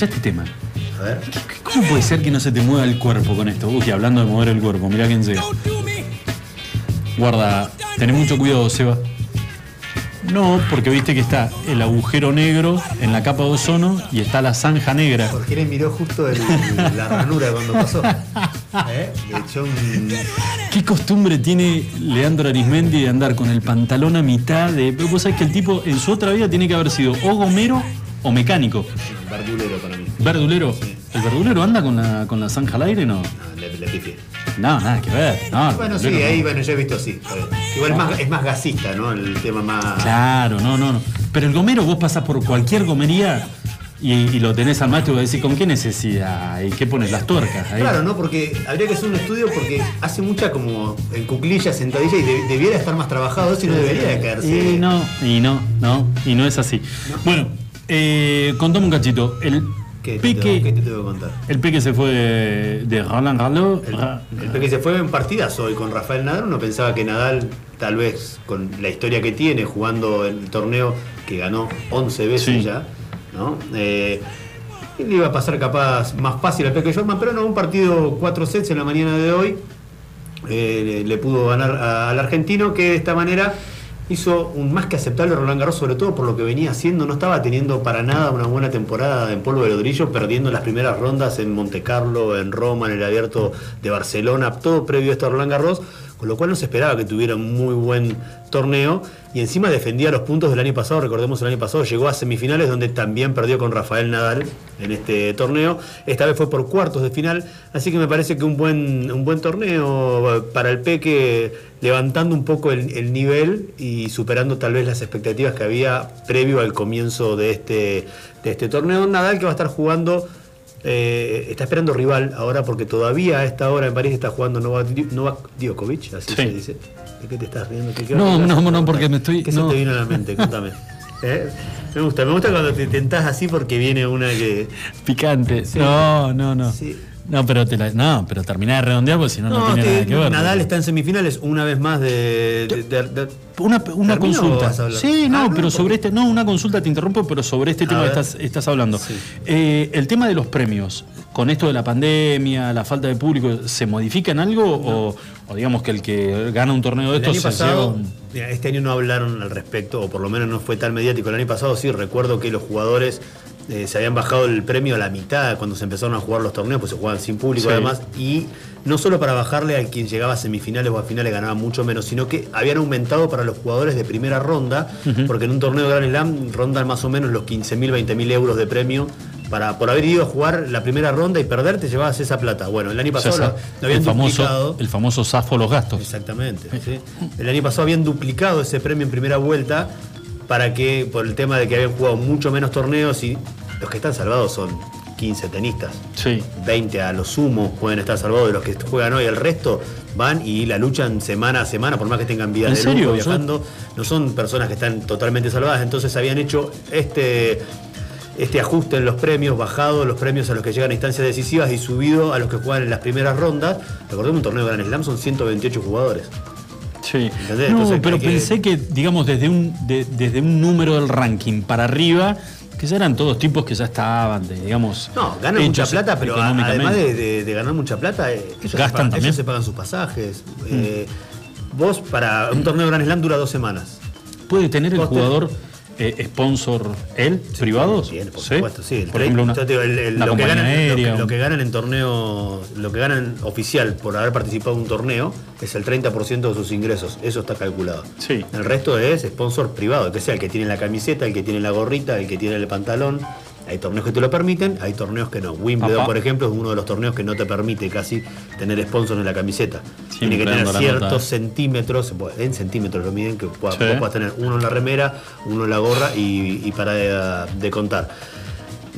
Este tema. A ver. ¿Cómo puede ser que no se te mueva el cuerpo con esto? Uy, hablando de mover el cuerpo, mirá quién llega. Guarda, tenés mucho cuidado, Seba. No, porque viste que está el agujero negro en la capa de ozono y está la zanja negra. Porque le miró justo el- la ranura cuando pasó. ¿Eh? Le echó un. ¿Qué costumbre tiene Leandro Arismendi de andar con el pantalón a mitad de. Pero vos sabés que el tipo en su otra vida tiene que haber sido o gomero o mecánico. Verdulero. ¿El verdulero anda con la, con la zanja al aire no? Le, le pifié. No, nada que ver. No, Bueno, sí, no. ahí bueno, yo he visto así. Igual es más, es más gasista, ¿no? El tema más. Claro, no, no, no. Pero el gomero vos pasás por cualquier gomería y, y lo tenés al maestro y vos decís, ¿con qué necesidad? ¿Y qué pones las tuercas? Ahí. Claro, ¿no? Porque habría que hacer un estudio porque hace mucha como en cuclillas, sentadilla y de- debiera estar más trabajado eso y no debería de caerse. Y no, y no, no, y no es así. Bueno, eh, contame un cachito. El ¿Qué te, tengo, Pique, qué te tengo que contar? el Pique se fue de, de Roland Garros. Ra- El Peque se fue en partidazo hoy con Rafael Nadal. Uno pensaba que Nadal, tal vez con la historia que tiene, jugando el torneo que ganó 11 veces ya, ¿no? Eh, le iba a pasar capaz más fácil al Peque Jorman, pero no, un partido 4 sets en la mañana de hoy. eh, le pudo ganar al argentino que de esta manera hizo un más que aceptable Roland Garros, sobre todo por lo que venía haciendo. No estaba teniendo para nada una buena temporada en polvo de ladrillo, perdiendo las primeras rondas en Monte Carlo, en Roma, en el abierto de Barcelona, todo previo a este Roland Garros. Con lo cual no se esperaba que tuviera un muy buen torneo y encima defendía los puntos del año pasado, recordemos el año pasado llegó a semifinales donde también perdió con Rafael Nadal en este torneo, esta vez fue por cuartos de final, así que me parece que un buen, un buen torneo para el Peque, levantando un poco el, el nivel y superando tal vez las expectativas que había previo al comienzo de este, de este torneo. Nadal que va a estar jugando eh, está esperando rival ahora porque todavía a esta hora en París está jugando Novak, Novak Djokovic, así Sí. se dice. ¿De qué te estás riendo? ¿Qué- qué No, no, hacer? no, porque me estoy- ¿Qué no. se te vino a la mente? Contame. ¿Eh? Me gusta, me gusta cuando te tentás así porque viene una que. Picante. No, no, no. No, pero te la, no, pero terminá de redondear porque si no, no, No, tiene nada que ver. Nadal está en semifinales una vez más de. de- de- de- Una, una ¿Termino o consulta. Sí, no, Ah, no, pero sobre este. No, una consulta, te interrumpo, pero sobre este tema que estás, estás hablando. Eh, el tema de los premios, con esto de la pandemia, la falta de público, ¿se modifica en algo? O, o digamos que el que gana un torneo de estos se pasado, lleva un- mira, este año no hablaron al respecto, o por lo menos no fue tan mediático. El año pasado sí recuerdo que los jugadores eh, se habían bajado el premio a la mitad cuando se empezaron a jugar los torneos, pues se jugaban sin público Sí. además, y no solo para bajarle a quien llegaba a semifinales o a finales ganaba mucho menos, sino que habían aumentado para los jugadores de primera ronda, porque en un torneo de Grand Slam rondan más o menos los 15.000, 20.000 euros de premio. Para, por haber ido a jugar la primera ronda y perder, te llevabas esa plata. Bueno, el año o sea, pasado lo, lo habían el, famoso, duplicado. el famoso zafo los gastos. Exactamente. sí. El año pasado habían duplicado ese premio en primera vuelta para que, por el tema de que habían jugado mucho menos torneos y los que están salvados son 15 tenistas. Sí. 20 a lo sumo pueden estar salvados de los que juegan hoy. El resto van y la luchan semana a semana, por más que tengan vida ¿En de serio? lujo viajando. No son personas que están totalmente salvadas. Entonces habían hecho este, este ajuste en los premios, bajado los premios a los que llegan a instancias decisivas y subido a los que juegan en las primeras rondas. Recordemos un torneo de Grand Slam son 128 jugadores. Sí. Pero que- pensé que, digamos, desde un, de- desde un número del ranking para arriba, que ya eran todos tipos que ya estaban, de, digamos. No, ganan mucha plata, pero además de, de- de ganar mucha plata, eh, ellos, se Gastan pagan, también. ellos se pagan sus pasajes. Eh, vos, para un torneo de Grand Slam dura dos semanas. ¿Puede tener el te- jugador eh, sponsor él, privados? Tiene, por ¿Sí? supuesto, sí. El Por ejemplo, una, digo, el- el- una lo, que ganan, lo que- aérea. lo que ganan en torneo, lo que ganan oficial por haber participado en un torneo es el 30% de sus ingresos. Eso está calculado. Sí. El resto es sponsor privado, que sea el que tiene la camiseta, el que tiene la gorrita, el que tiene el pantalón. Hay torneos que te lo permiten, hay torneos que no. Wimbledon, por ejemplo, es uno de los torneos que no te permite casi tener sponsor en la camiseta. Tiene que tener ciertos nota, centímetros, en centímetros lo miden, que Sí. puedas tener uno en la remera, uno en la gorra y, y para de, de contar.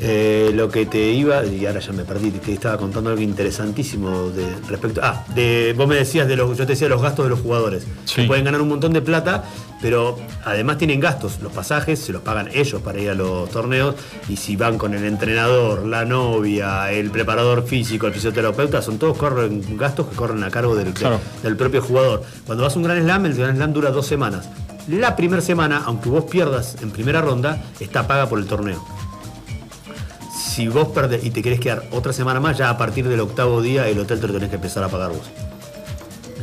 Eh, lo que te iba, y ahora ya me perdí, te estaba contando algo interesantísimo de respecto. Ah, de, vos me decías de los, yo te decía los gastos de los jugadores. Sí. Pueden ganar un montón de plata, pero además tienen gastos. Los pasajes se los pagan ellos para ir a los torneos. Y si van con el entrenador, la novia, el preparador físico, el fisioterapeuta, son todos corren, gastos que corren a cargo del, Claro. del propio jugador. Cuando vas a un Gran Slam, el Gran Slam dura dos semanas. La primera semana, aunque vos pierdas en primera ronda, está paga por el torneo. Si vos perdés y te querés quedar otra semana más, ya a partir del octavo día el hotel te lo tenés que empezar a pagar vos.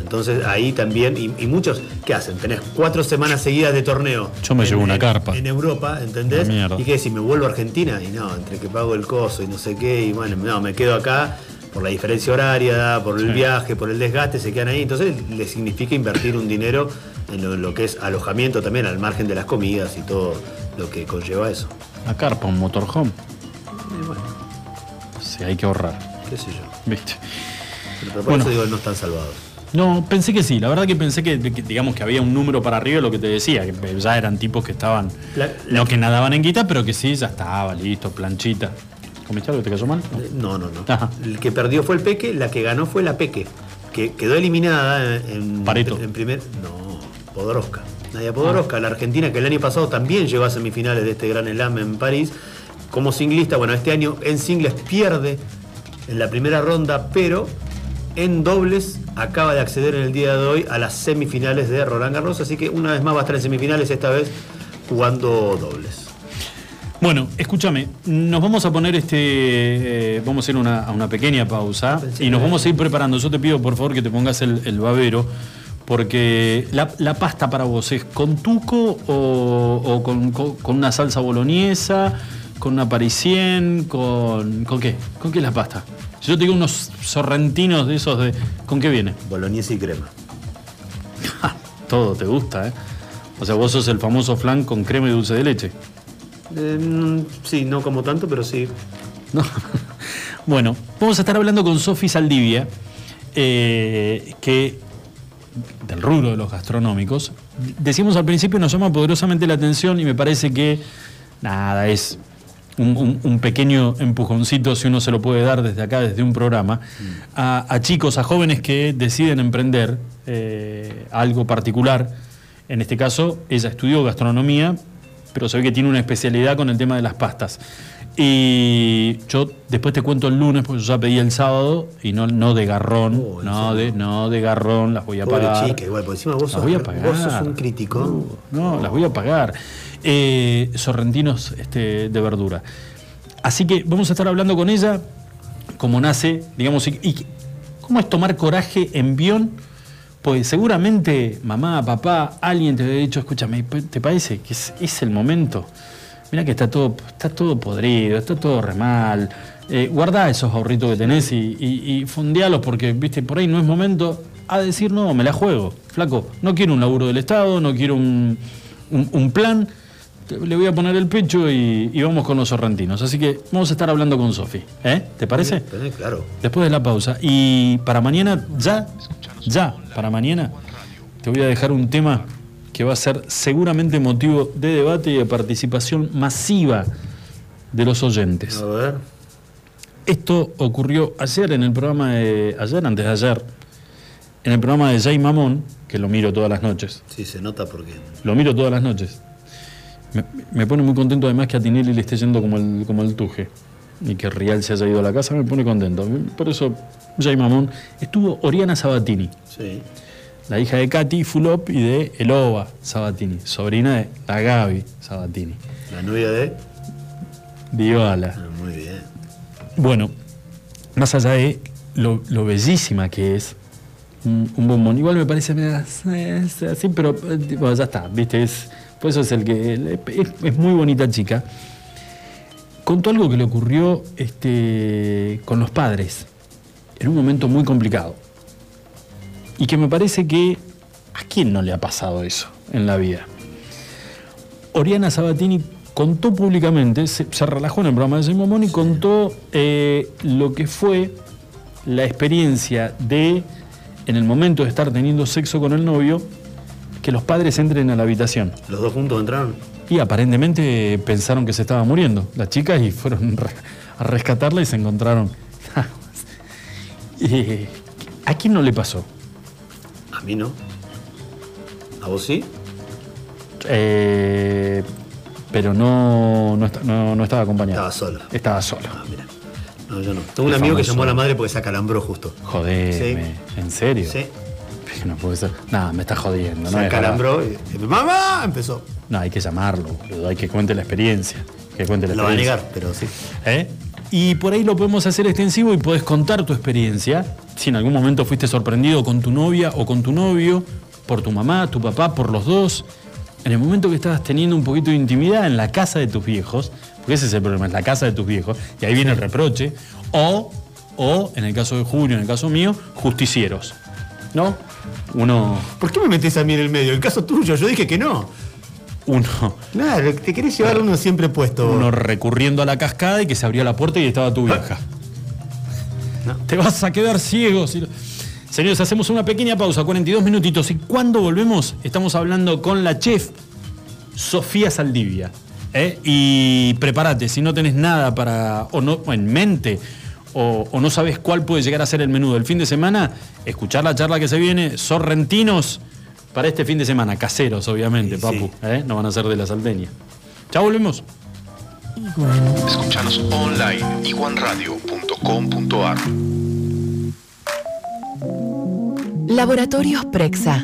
Entonces ahí también, y, y muchos, ¿qué hacen? Tenés cuatro semanas seguidas de torneo. Yo me en- llevo una en- carpa. En Europa, ¿entendés? Y que si me vuelvo a Argentina, y no, entre que pago el coso y no sé qué, y bueno, no, me quedo acá por la diferencia horaria, por el Sí. viaje, por el desgaste, se quedan ahí. Entonces les significa invertir un dinero en lo, lo que es alojamiento también, al margen de las comidas y todo lo que conlleva eso. Una carpa, un motorhome. Sí, hay que ahorrar. ¿Qué sé yo? ¿Viste? Pero por Bueno. eso digo, no están salvados. No, pensé que sí. La verdad que pensé que, que, digamos que había un número para arriba, lo que te decía, que ya eran tipos que estaban, La- no que nadaban en guita, pero que sí, ya estaba, listo, planchita. ¿Comiste algo? ¿Te cayó mal? No, no, no. Ajá. El que perdió fue el Peque, la que ganó fue la Peque, que quedó eliminada en, en- Pareto. en primer. No, Podoroska. Nadia Podoroska, la argentina que el año pasado también llegó a semifinales de este Gran Slam en París. Como singlista, bueno, este año en singles pierde en la primera ronda, pero en dobles acaba de acceder en el día de hoy a las semifinales de Roland Garros, así que una vez más va a estar en semifinales, esta vez jugando dobles. Bueno, escúchame, nos vamos a poner este. eh, vamos a ir a una, a una pequeña pausa y nos vamos a ir preparando. Yo te pido por favor que te pongas el, el babero, porque la, la pasta para vos es con tuco o, o con, con- con una salsa boloñesa, con una parisien, con. ¿Con qué? ¿Con qué es la pasta? Si yo te digo unos sorrentinos de esos de. ¿Con qué viene? Boloñesa y crema. Todo te gusta, ¿eh? O sea, vos sos el famoso flan con crema y dulce de leche. Eh, mm, sí, no como tanto, pero sí. No. Bueno, vamos a estar hablando con Sofi Saldivia, eh, que del rubro de los gastronómicos. Decimos al principio, nos llama poderosamente la atención y me parece que, nada, es un, un- pequeño empujoncito, si uno se lo puede dar desde acá, desde un programa, a, a chicos, a jóvenes que deciden emprender eh, algo particular. En este caso, ella estudió gastronomía, pero se ve que tiene una especialidad con el tema de las pastas. Y yo después te cuento el lunes, porque yo ya pedí el sábado, y no, no de garrón, no, de, no de garrón, las voy a Pobre pagar. chica, igual, porque encima vos Las sos, voy a pagar. vos sos un crítico. No, las voy a pagar. Eh, sorrentinos este, de verdura. Así que vamos a estar hablando con ella, cómo nace, digamos, y, cómo es tomar coraje en Bion. Pues seguramente mamá, papá, alguien te había dicho, escúchame, ¿te parece que es, el momento? Mira que está todo, está todo podrido, está todo re mal. Eh, guardá esos ahorritos que tenés y, y, fondealos porque, viste, por ahí no es momento a decir, no, me la juego. Flaco, no quiero un laburo del Estado, no quiero un plan. Te- Le voy a poner el pecho y, y vamos con los sorrentinos. Así que vamos a estar hablando con Sofi. ¿eh? ¿Te parece? Claro. Después de la pausa. Y para mañana, ya, ya, para mañana, te voy a dejar un tema que va a ser seguramente motivo de debate y de participación masiva de los oyentes. A ver. Esto ocurrió ayer en el programa de. ayer, antes de ayer, en el programa de Jay Mamón, que lo miro todas las noches. Sí, se nota porque. Lo miro todas las noches. Me, me pone muy contento además que a Tinelli le esté yendo como el, como el tuje. Y que Rial se haya ido a la casa, me pone contento. Por eso, Jay Mamón. Estuvo Oriana Sabatini, Sí. la hija de Katy Fulop y de Elova Sabatini, sobrina de la Gaby Sabatini. La novia de. Dybala. Ah, muy bien. Bueno, más allá de lo, lo bellísima que es un, un bombón, igual me parece así, pero eh, bueno, ya está, ¿viste? Es, por eso es el que. Es, es muy bonita chica. Contó algo que le ocurrió este, con los padres en un momento muy complicado. Y que me parece que. ¿A quién no le ha pasado eso en la vida? Oriana Sabatini contó públicamente, se, se relajó en el programa de Jay Momón y contó eh, lo que fue la experiencia de, en el momento de estar teniendo sexo con el novio, que los padres entren a la habitación. Los dos juntos entraron. Y aparentemente pensaron que se estaba muriendo las chicas y fueron a rescatarla y se encontraron. Eh, ¿A quién no le pasó? A mí no. ¿A vos sí? Eh, pero no, no, esta- no- no estaba acompañado. Estaba sola. Estaba sola. No, yo no. Tengo un amigo que llamó a la madre porque se acalambró justo. Jodeme, ¿en serio? Sí. No puede ser. Nada, me está jodiendo. Se no y. ¡Mamá! Empezó. No, hay que llamarlo, boludo, hay que cuente la experiencia. Que cuente la Lo va a experiencia. negar, pero sí. ¿Eh? Y por ahí lo podemos hacer extensivo y podés contar tu experiencia. Si en algún momento fuiste sorprendido con tu novia o con tu novio, por tu mamá, tu papá, por los dos. En el momento que estabas teniendo un poquito de intimidad en la casa de tus viejos, porque ese es el problema, es la casa de tus viejos, y ahí viene el reproche. O, o en el caso de Julio, en el caso mío, justicieros. ¿No? Uno. ¿Por qué me metés a mí en el medio? El caso tuyo, yo dije que no. Uno. Claro, te querés llevar uno siempre puesto. Uno recurriendo a la cascada y que se abría la puerta y estaba tu vieja. Te vas a quedar ciego. si- Señores, hacemos una pequeña pausa, 42 minutitos. Y cuando volvemos, estamos hablando con la chef Sofía Saldivia. ¿eh? Y prepárate, si no tenés nada para, o no, en mente, o, o no sabes cuál puede llegar a ser el menú del fin de semana, escuchar la charla que se viene, sorrentinos para este fin de semana, caseros, obviamente, papu. ¿eh? No van a ser de la salteña. Ya volvemos. Escuchanos online iguanradio.com.ar Laboratorios Prexa.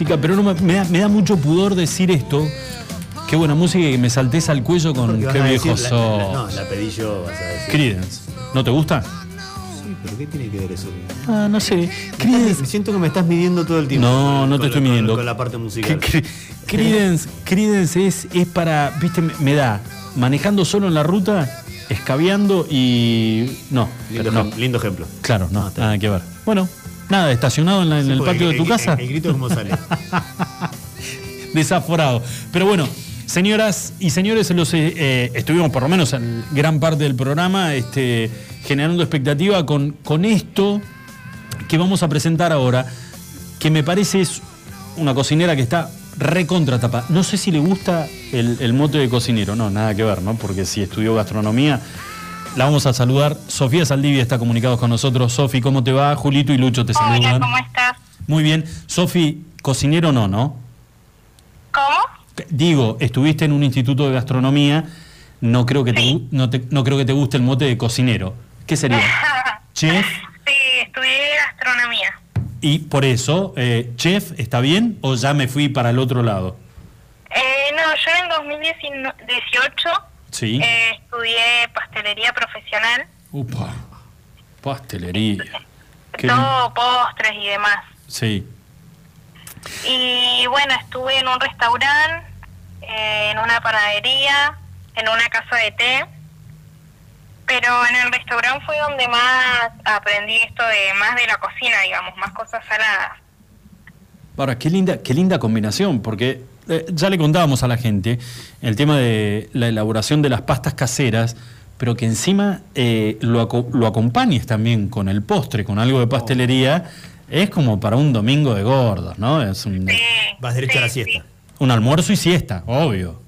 música. Pero no me, me da, me da mucho pudor decir esto. Qué buena música y que me saltes al cuello con qué viejo sos. No, la pedí yo, vas a decir. Creedence. ¿No te gusta? Sí, pero ¿qué tiene que ver eso? Ah, no sé. Me siento que me estás midiendo todo el tiempo. No, no te estoy midiendo. Con la parte musical. Cre- Creedence, Creedence es, es para, viste, me, da manejando solo en la ruta, escabeando y. No, Lindo, no. lindo ejemplo. Claro, no, nada que ver. Bueno, nada, estacionado en, la- en Sí, el patio de tu el- casa. El, grito cómo sale. desaforado. Pero bueno, señoras y señores, los, eh, eh, estuvimos por lo menos en gran parte del programa este, generando expectativa con, con esto que vamos a presentar ahora, que me parece es una cocinera que está recontra tapa. No sé si le gusta el, el mote de cocinero, no, nada que ver, ¿no? Porque si estudió gastronomía, la vamos a saludar. Sofía Saldivia está comunicado con nosotros. Sofi, ¿cómo te va? Julito y Lucho te Hola, saludan. ¿cómo estás? Muy bien. Sofi, cocinero no, ¿no? ¿Cómo? Digo, estuviste en un instituto de gastronomía, no creo que te, no, te- no creo que te guste el mote de cocinero. ¿Qué sería? Chef. Sí, estudié gastronomía. Y por eso, eh, chef, ¿está bien o ya me fui para el otro lado? Eh, no, yo en 2018 Sí. eh, estudié pastelería profesional, Upa, pastelería. Qué todo postres y demás. Sí. Y bueno, estuve en un restaurante, eh, en una panadería, en una casa de té. Pero en el restaurante fue donde más aprendí esto de más de la cocina, digamos, más cosas saladas. Ahora, qué linda, qué linda combinación, porque eh, ya le contábamos a la gente el tema de la elaboración de las pastas caseras, pero que encima eh, lo, aco- lo acompañes también con el postre, con algo de pastelería, es como para un domingo de gordos, ¿no? Es un, Vas derecho a la siesta. un almuerzo y siesta, obvio.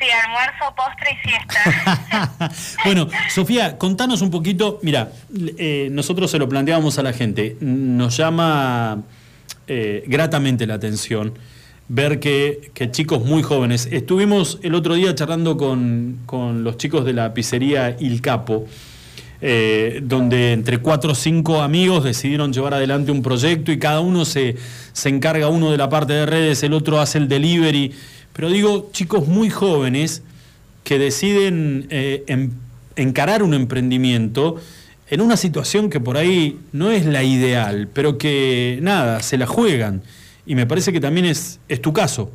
Sí, almuerzo, postre y siesta. Bueno, Sofía, contanos un poquito. Mira, eh, nosotros se lo planteábamos a la gente. Nos llama eh, gratamente la atención ver que, chicos muy jóvenes. Estuvimos el otro día charlando con, con los chicos de la pizzería Il Capo. eh, donde entre cuatro o cinco amigos decidieron llevar adelante un proyecto y cada uno se, se encarga uno de la parte de redes, el otro hace el delivery. Pero digo, chicos muy jóvenes que deciden eh, em- encarar un emprendimiento en una situación que por ahí no es la ideal, pero que nada, se la juegan. Y me parece que también es, es tu caso.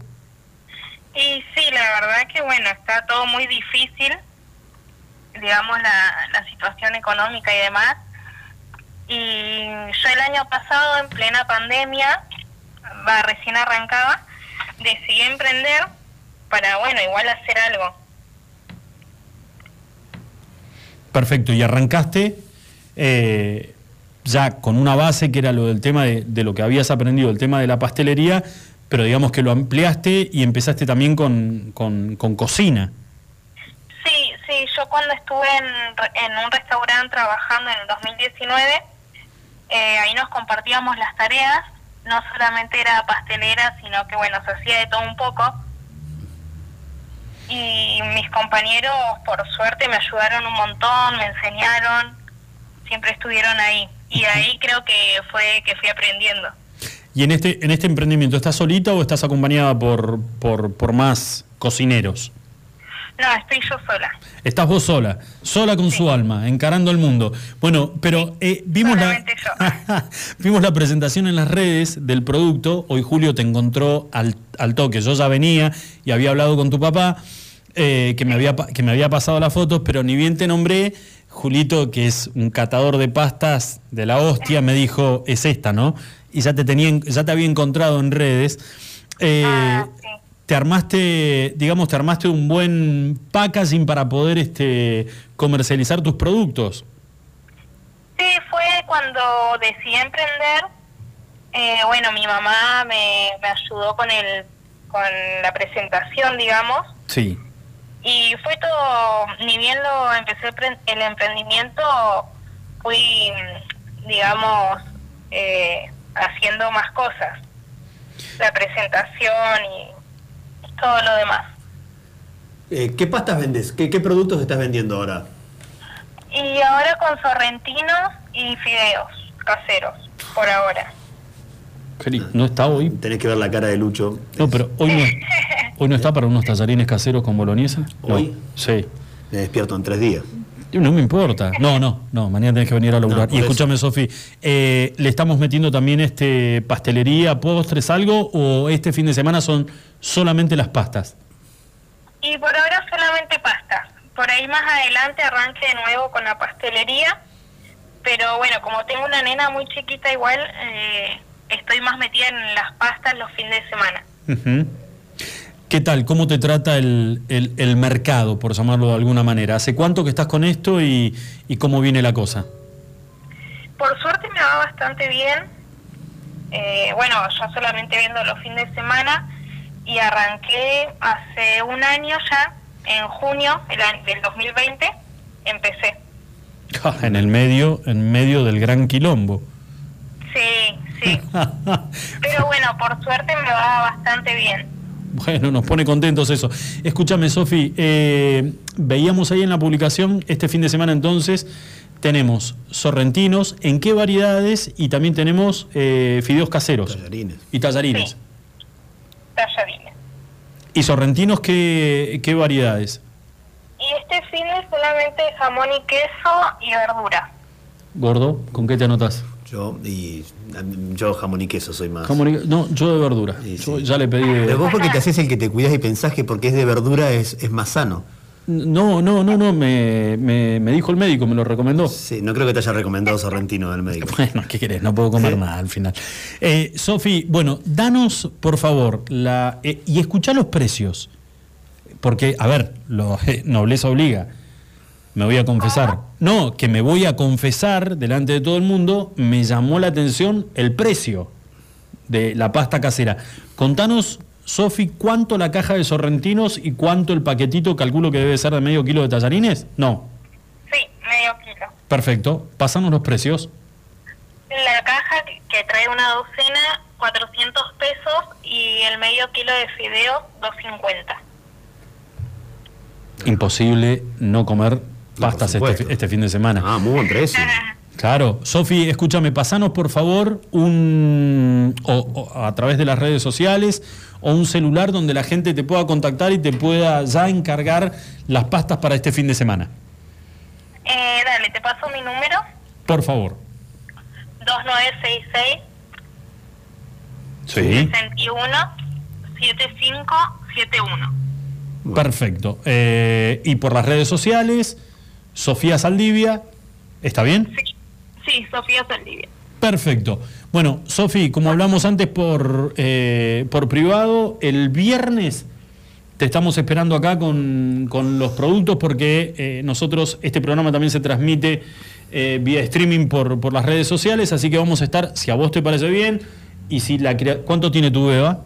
Y sí, la verdad que bueno, está todo muy difícil, digamos, la, la situación económica y demás. Y yo el año pasado, en plena pandemia, va, recién arrancaba, decidí emprender para, bueno, igual hacer algo. Perfecto, y arrancaste eh, ya con una base que era lo del tema de, lo que habías aprendido, el tema de la pastelería, pero digamos que lo ampliaste y empezaste también con, con- cocina. Sí, sí, yo cuando estuve en, en un restaurante trabajando en el 2019, eh, ahí nos compartíamos las tareas, no solamente era pastelera, sino que bueno, se hacía de todo un poco. Y mis compañeros, por suerte, me ayudaron un montón, me enseñaron, siempre estuvieron ahí. Y ahí creo que fue que fui aprendiendo. Y en este, en este emprendimiento, ¿estás solita o estás acompañada por, por, por más cocineros? No, estoy yo sola. Estás vos sola, sola con su alma, encarando el mundo. Bueno, pero eh, vimos, la, vimos la presentación en las redes del producto. Hoy Julio te encontró al, al toque. Yo ya venía y había hablado con tu papá, eh, que, me había, que me había pasado las fotos, pero ni bien te nombré, Julito, que es un catador de pastas de la hostia, me dijo, es esta, ¿no? Y ya te, tenía, en- ya te había encontrado en redes. Eh, te armaste, digamos, te armaste un buen packaging para poder este, comercializar tus productos. Sí, fue cuando decidí emprender. eh, bueno, mi mamá me, me ayudó con el con la presentación, digamos, Sí. Y fue todo. Ni bien lo empecé el pre- el emprendimiento, fui, digamos, eh, haciendo más cosas, la presentación y todo lo demás. Eh, ¿Qué pastas vendes? ¿Qué, qué productos estás vendiendo ahora? Y ahora con sorrentinos y fideos caseros, por ahora. ¿No está hoy? Tenés que ver la cara de Lucho. No, pero hoy no, hoy no está para unos tallarines caseros con boloñesa. No. ¿Hoy? Sí. Me despierto en tres días. No me importa. No, no, no. Mañana tenés que venir a laburar. y escúchame, Sofi, eh, ¿le estamos metiendo también este pastelería, postres, algo? ¿O este fin de semana son solamente las pastas? Y por ahora solamente pasta. Por ahí más adelante arranque de nuevo con la pastelería. Pero bueno, como tengo una nena muy chiquita igual, eh, estoy más metida en las pastas los fines de semana. ¿Qué tal? ¿Cómo te trata el, el- el mercado, por llamarlo de alguna manera? ¿Hace cuánto que estás con esto y, y cómo viene la cosa? Por suerte me va bastante bien. Eh, bueno, yo solamente viendo los fines de semana y arranqué hace un año ya, en junio del 2020, empecé. En el medio, en medio del gran quilombo. Sí, sí. Pero bueno, por suerte me va bastante bien. Bueno, nos pone contentos eso. Escúchame, Sofi, eh, veíamos ahí en la publicación este fin de semana entonces, tenemos sorrentinos, ¿en qué variedades? Y también tenemos eh, fideos caseros. Y tallarines. Tallarines. ¿Y sorrentinos qué, qué variedades? Y este fin es solamente jamón y queso y verdura. Gordo, ¿con qué te anotas? Yo, y, yo jamón y queso soy más. Jamón y- No, yo de verdura. Yo ya le pedí de... Pero vos porque te haces el que te cuidas y pensás que porque es de verdura es, es más sano. No, no, no, no, me, me, me dijo el médico, me lo recomendó. Sí, no creo que te haya recomendado sorrentino del médico. Bueno, ¿qué querés? No puedo comer nada al final. Eh, Sofi, bueno, danos, por favor, la eh, y escuchá los precios. Porque, a ver, lo, eh, nobleza obliga. Me voy a confesar. No, que me voy a confesar delante de todo el mundo, me llamó la atención el precio de la pasta casera. Contanos, Sofi, ¿cuánto la caja de sorrentinos y cuánto el paquetito? Calculo que debe ser de medio kilo de tallarines. No. Sí, medio kilo. Perfecto. Pasamos los precios. La caja que- trae una docena, 400 pesos y el medio kilo de fideos, 250. Imposible no comer pastas este, este fin de semana. Ah, muy buen precio. Claro, Sofi, escúchame, pasanos por favor un o, o a través de las redes sociales o un celular donde la gente te pueda contactar y te pueda ya encargar las pastas para este fin de semana. Eh, dale, te paso mi número, Por favor. 2966 Sí. 61 7571. Perfecto. Eh, y por las redes sociales, Sofía Saldivia, ¿está bien? Sí, Sofía Saldivia. Perfecto. Bueno, Sofi, como hablamos antes por, eh, por privado, el viernes te estamos esperando acá con, con los productos porque eh, nosotros, este programa también se transmite eh, vía streaming por, por las redes sociales, así que vamos a estar, si a vos te parece bien, y si la ¿Cuánto tiene tu beba?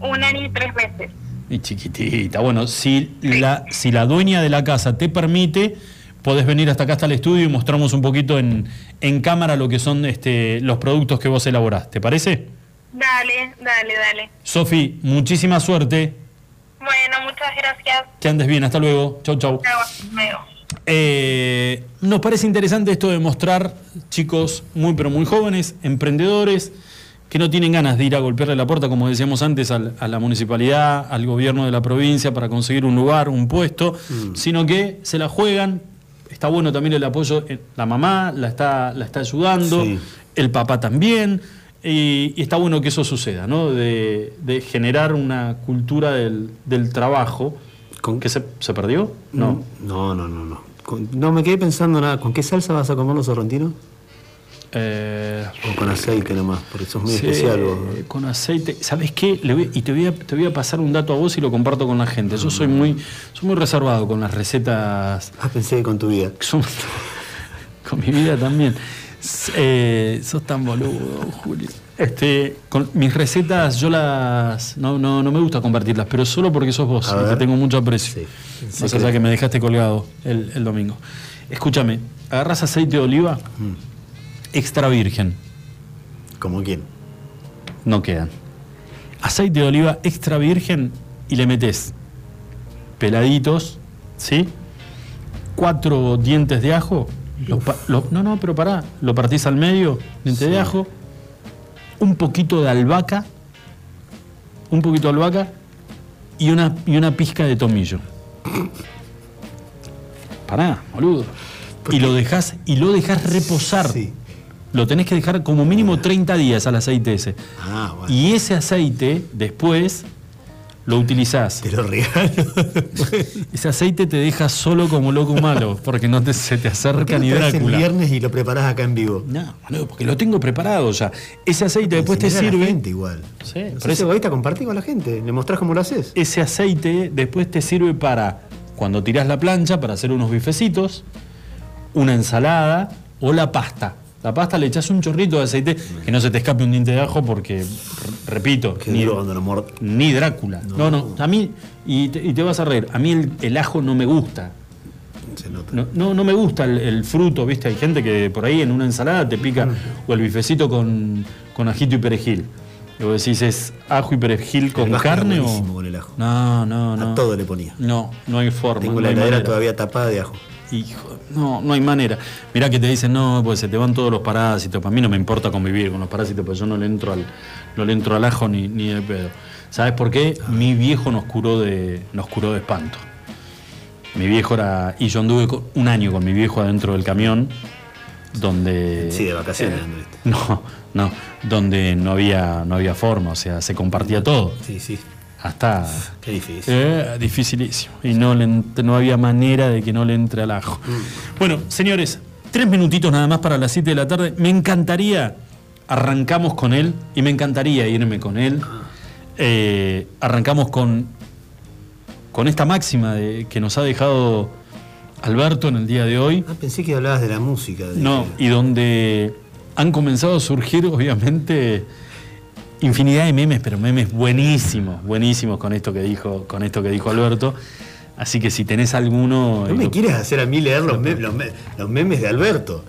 Un año y tres meses. Y chiquitita. Bueno, si la, si la dueña de la casa te permite, podés venir hasta acá, hasta el estudio y mostramos un poquito en, en cámara lo que son este, los productos que vos elaborás. ¿Te parece? Dale, dale, dale. Sofi, muchísima suerte. Bueno, muchas gracias. Que andes bien. Hasta luego. Chau, chau. Chao, hasta luego. Eh, nos parece interesante esto de mostrar chicos muy pero muy jóvenes, emprendedores, que no tienen ganas de ir a golpearle la puerta, como decíamos antes, al- a la municipalidad, al gobierno de la provincia para conseguir un lugar, un puesto, sino que se la juegan. Está bueno también el apoyo, eh, la mamá la está, la está ayudando, Sí. el papá también. Y, y está bueno que eso suceda, ¿no? De, de generar una cultura del, del trabajo. ¿Con qué se, se perdió? No. No, no, no, no. Con- no me quedé pensando nada. ¿Con qué salsa vas a comer los sorrentinos? Eh, o con aceite nomás, porque sos muy Sí, especial vos. Con aceite. ¿Sabes qué? Le voy- y te voy, a, te voy a pasar un dato a vos y lo comparto con la gente. Yo soy muy, soy muy reservado con las recetas. Ah, pensé que con tu vida. con mi vida también. Eh, sos tan boludo, Julio. Este, con mis recetas yo las no, no, no me gusta compartirlas, pero solo porque sos vos, ver. tengo mucho aprecio. Más secreto. allá que me dejaste colgado el, el domingo. Escúchame, agarras aceite de oliva extra virgen. ¿Como quién? No quedan. Aceite de oliva extra virgen y le metes peladitos, ¿sí? Cuatro dientes de ajo. lo- no, no, pero pará. Lo partís al medio, diente de ajo. Un poquito de albahaca. Un poquito de albahaca. Y una, y una pizca de tomillo. Pará, boludo. Y lo dejás, y lo dejás reposar. Lo tenés que dejar como mínimo 30 días al aceite ese. Ah, bueno. Y ese aceite después lo utilizás. Te lo regalo. Ese aceite te deja solo como loco malo, porque no te, se te ¿Por qué acerca no ni traes el Drácula. viernes y lo preparás acá en vivo? No, boludo, porque lo tengo preparado ya. Ese aceite después te Enseñar a la sirve. gente igual. Sí, No pero ese- egoísta, compartí con la gente. Le mostrás cómo lo haces. ese aceite después te sirve para cuando tirás la plancha para hacer unos bifecitos, una ensalada o la pasta. La pasta le echás un chorrito de aceite que no se te escape un diente de ajo porque, repito, ni, duro cuando lo mord- ni Drácula. No, no, a mí, y te, y te vas a reír, a mí el, el ajo no me gusta. No, no, no me gusta el, el fruto, ¿viste? Hay gente que por ahí en una ensalada te pica o el bifecito con, con ajito y perejil. Y vos decís, ¿es ajo y perejil con carne o...? buenísimo con el ajo. No, no, no. A todo le ponía. No, no hay forma. Tengo la heladera todavía tapada de ajo. Hijo, no, no hay manera. Mirá que te dicen, no, pues se te van todos los parásitos. Para mí no me importa convivir con los parásitos, pues yo no le entro al, no le entro al ajo ni, ni de pedo. ¿Sabes por qué? Mi viejo nos curó de, nos curó de espanto. Mi viejo era. Y yo anduve un año con mi viejo adentro del camión, donde. Sí, de vacaciones, eh, anduviste. no, no, donde no había, no había forma, o sea, se compartía todo. Sí, sí. Hasta. Qué difícil. Eh, dificilísimo. Y no, le no había manera de que no le entre al ajo. Bueno, señores, tres minutitos nada más para las 7 de la tarde. Me encantaría, arrancamos con él, y me encantaría irme con él. Eh, arrancamos con, con esta máxima de, que nos ha dejado Alberto en el día de hoy. Ah, pensé que hablabas de la música. de- No, y donde han comenzado a surgir, obviamente, infinidad de memes, pero memes buenísimos, buenísimos con esto que dijo, con esto que dijo Alberto. Así que si tenés alguno. No me quieres hacer a mí leer los, me- los me- los memes de Alberto.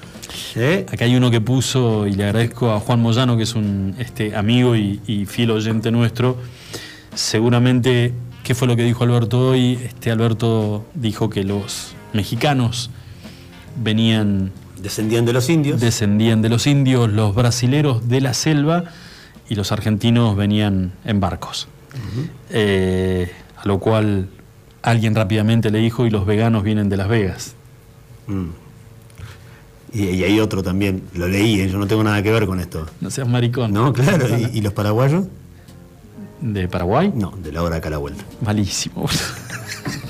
¿Eh? Acá hay uno que puso, y le agradezco a Juan Moyano, que es un este, amigo y, y fiel oyente nuestro. Seguramente, ¿qué fue lo que dijo Alberto hoy? Este Alberto dijo que los mexicanos venían Descendían de los indios. descendían de los indios, los brasileros de la selva y los argentinos venían en barcos. Eh, a lo cual alguien rápidamente le dijo, y los veganos vienen de Las Vegas. Mm. Y, y hay otro también, lo leí, ¿eh? yo no tengo nada que ver con esto. No seas maricón. No, claro. ¿Y, y los paraguayos? ¿De Paraguay? No, de la hora acá a la vuelta. Malísimo.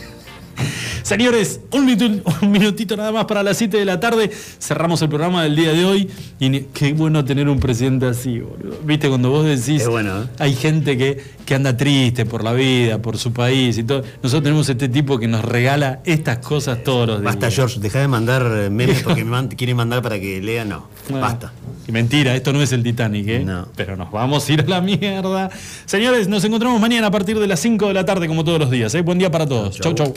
Señores, un, minuto- un minutito nada más para las 7 de la tarde. Cerramos el programa del día de hoy. Y qué bueno tener un presidente así, boludo. Viste, cuando vos decís. Es bueno, ¿eh? Hay gente que, que anda triste por la vida, por su país y todo. Nosotros tenemos este tipo que nos regala estas cosas todos los días. Basta, George, deja de mandar eh, memes porque me man- quieren mandar para que lea. No, Bueno, basta. mentira, esto no es el Titanic, ¿eh? Pero nos vamos a ir a la mierda. Señores, nos encontramos mañana a partir de las 5 de la tarde, como todos los días. ¿eh? Buen día para todos. Chau, chau.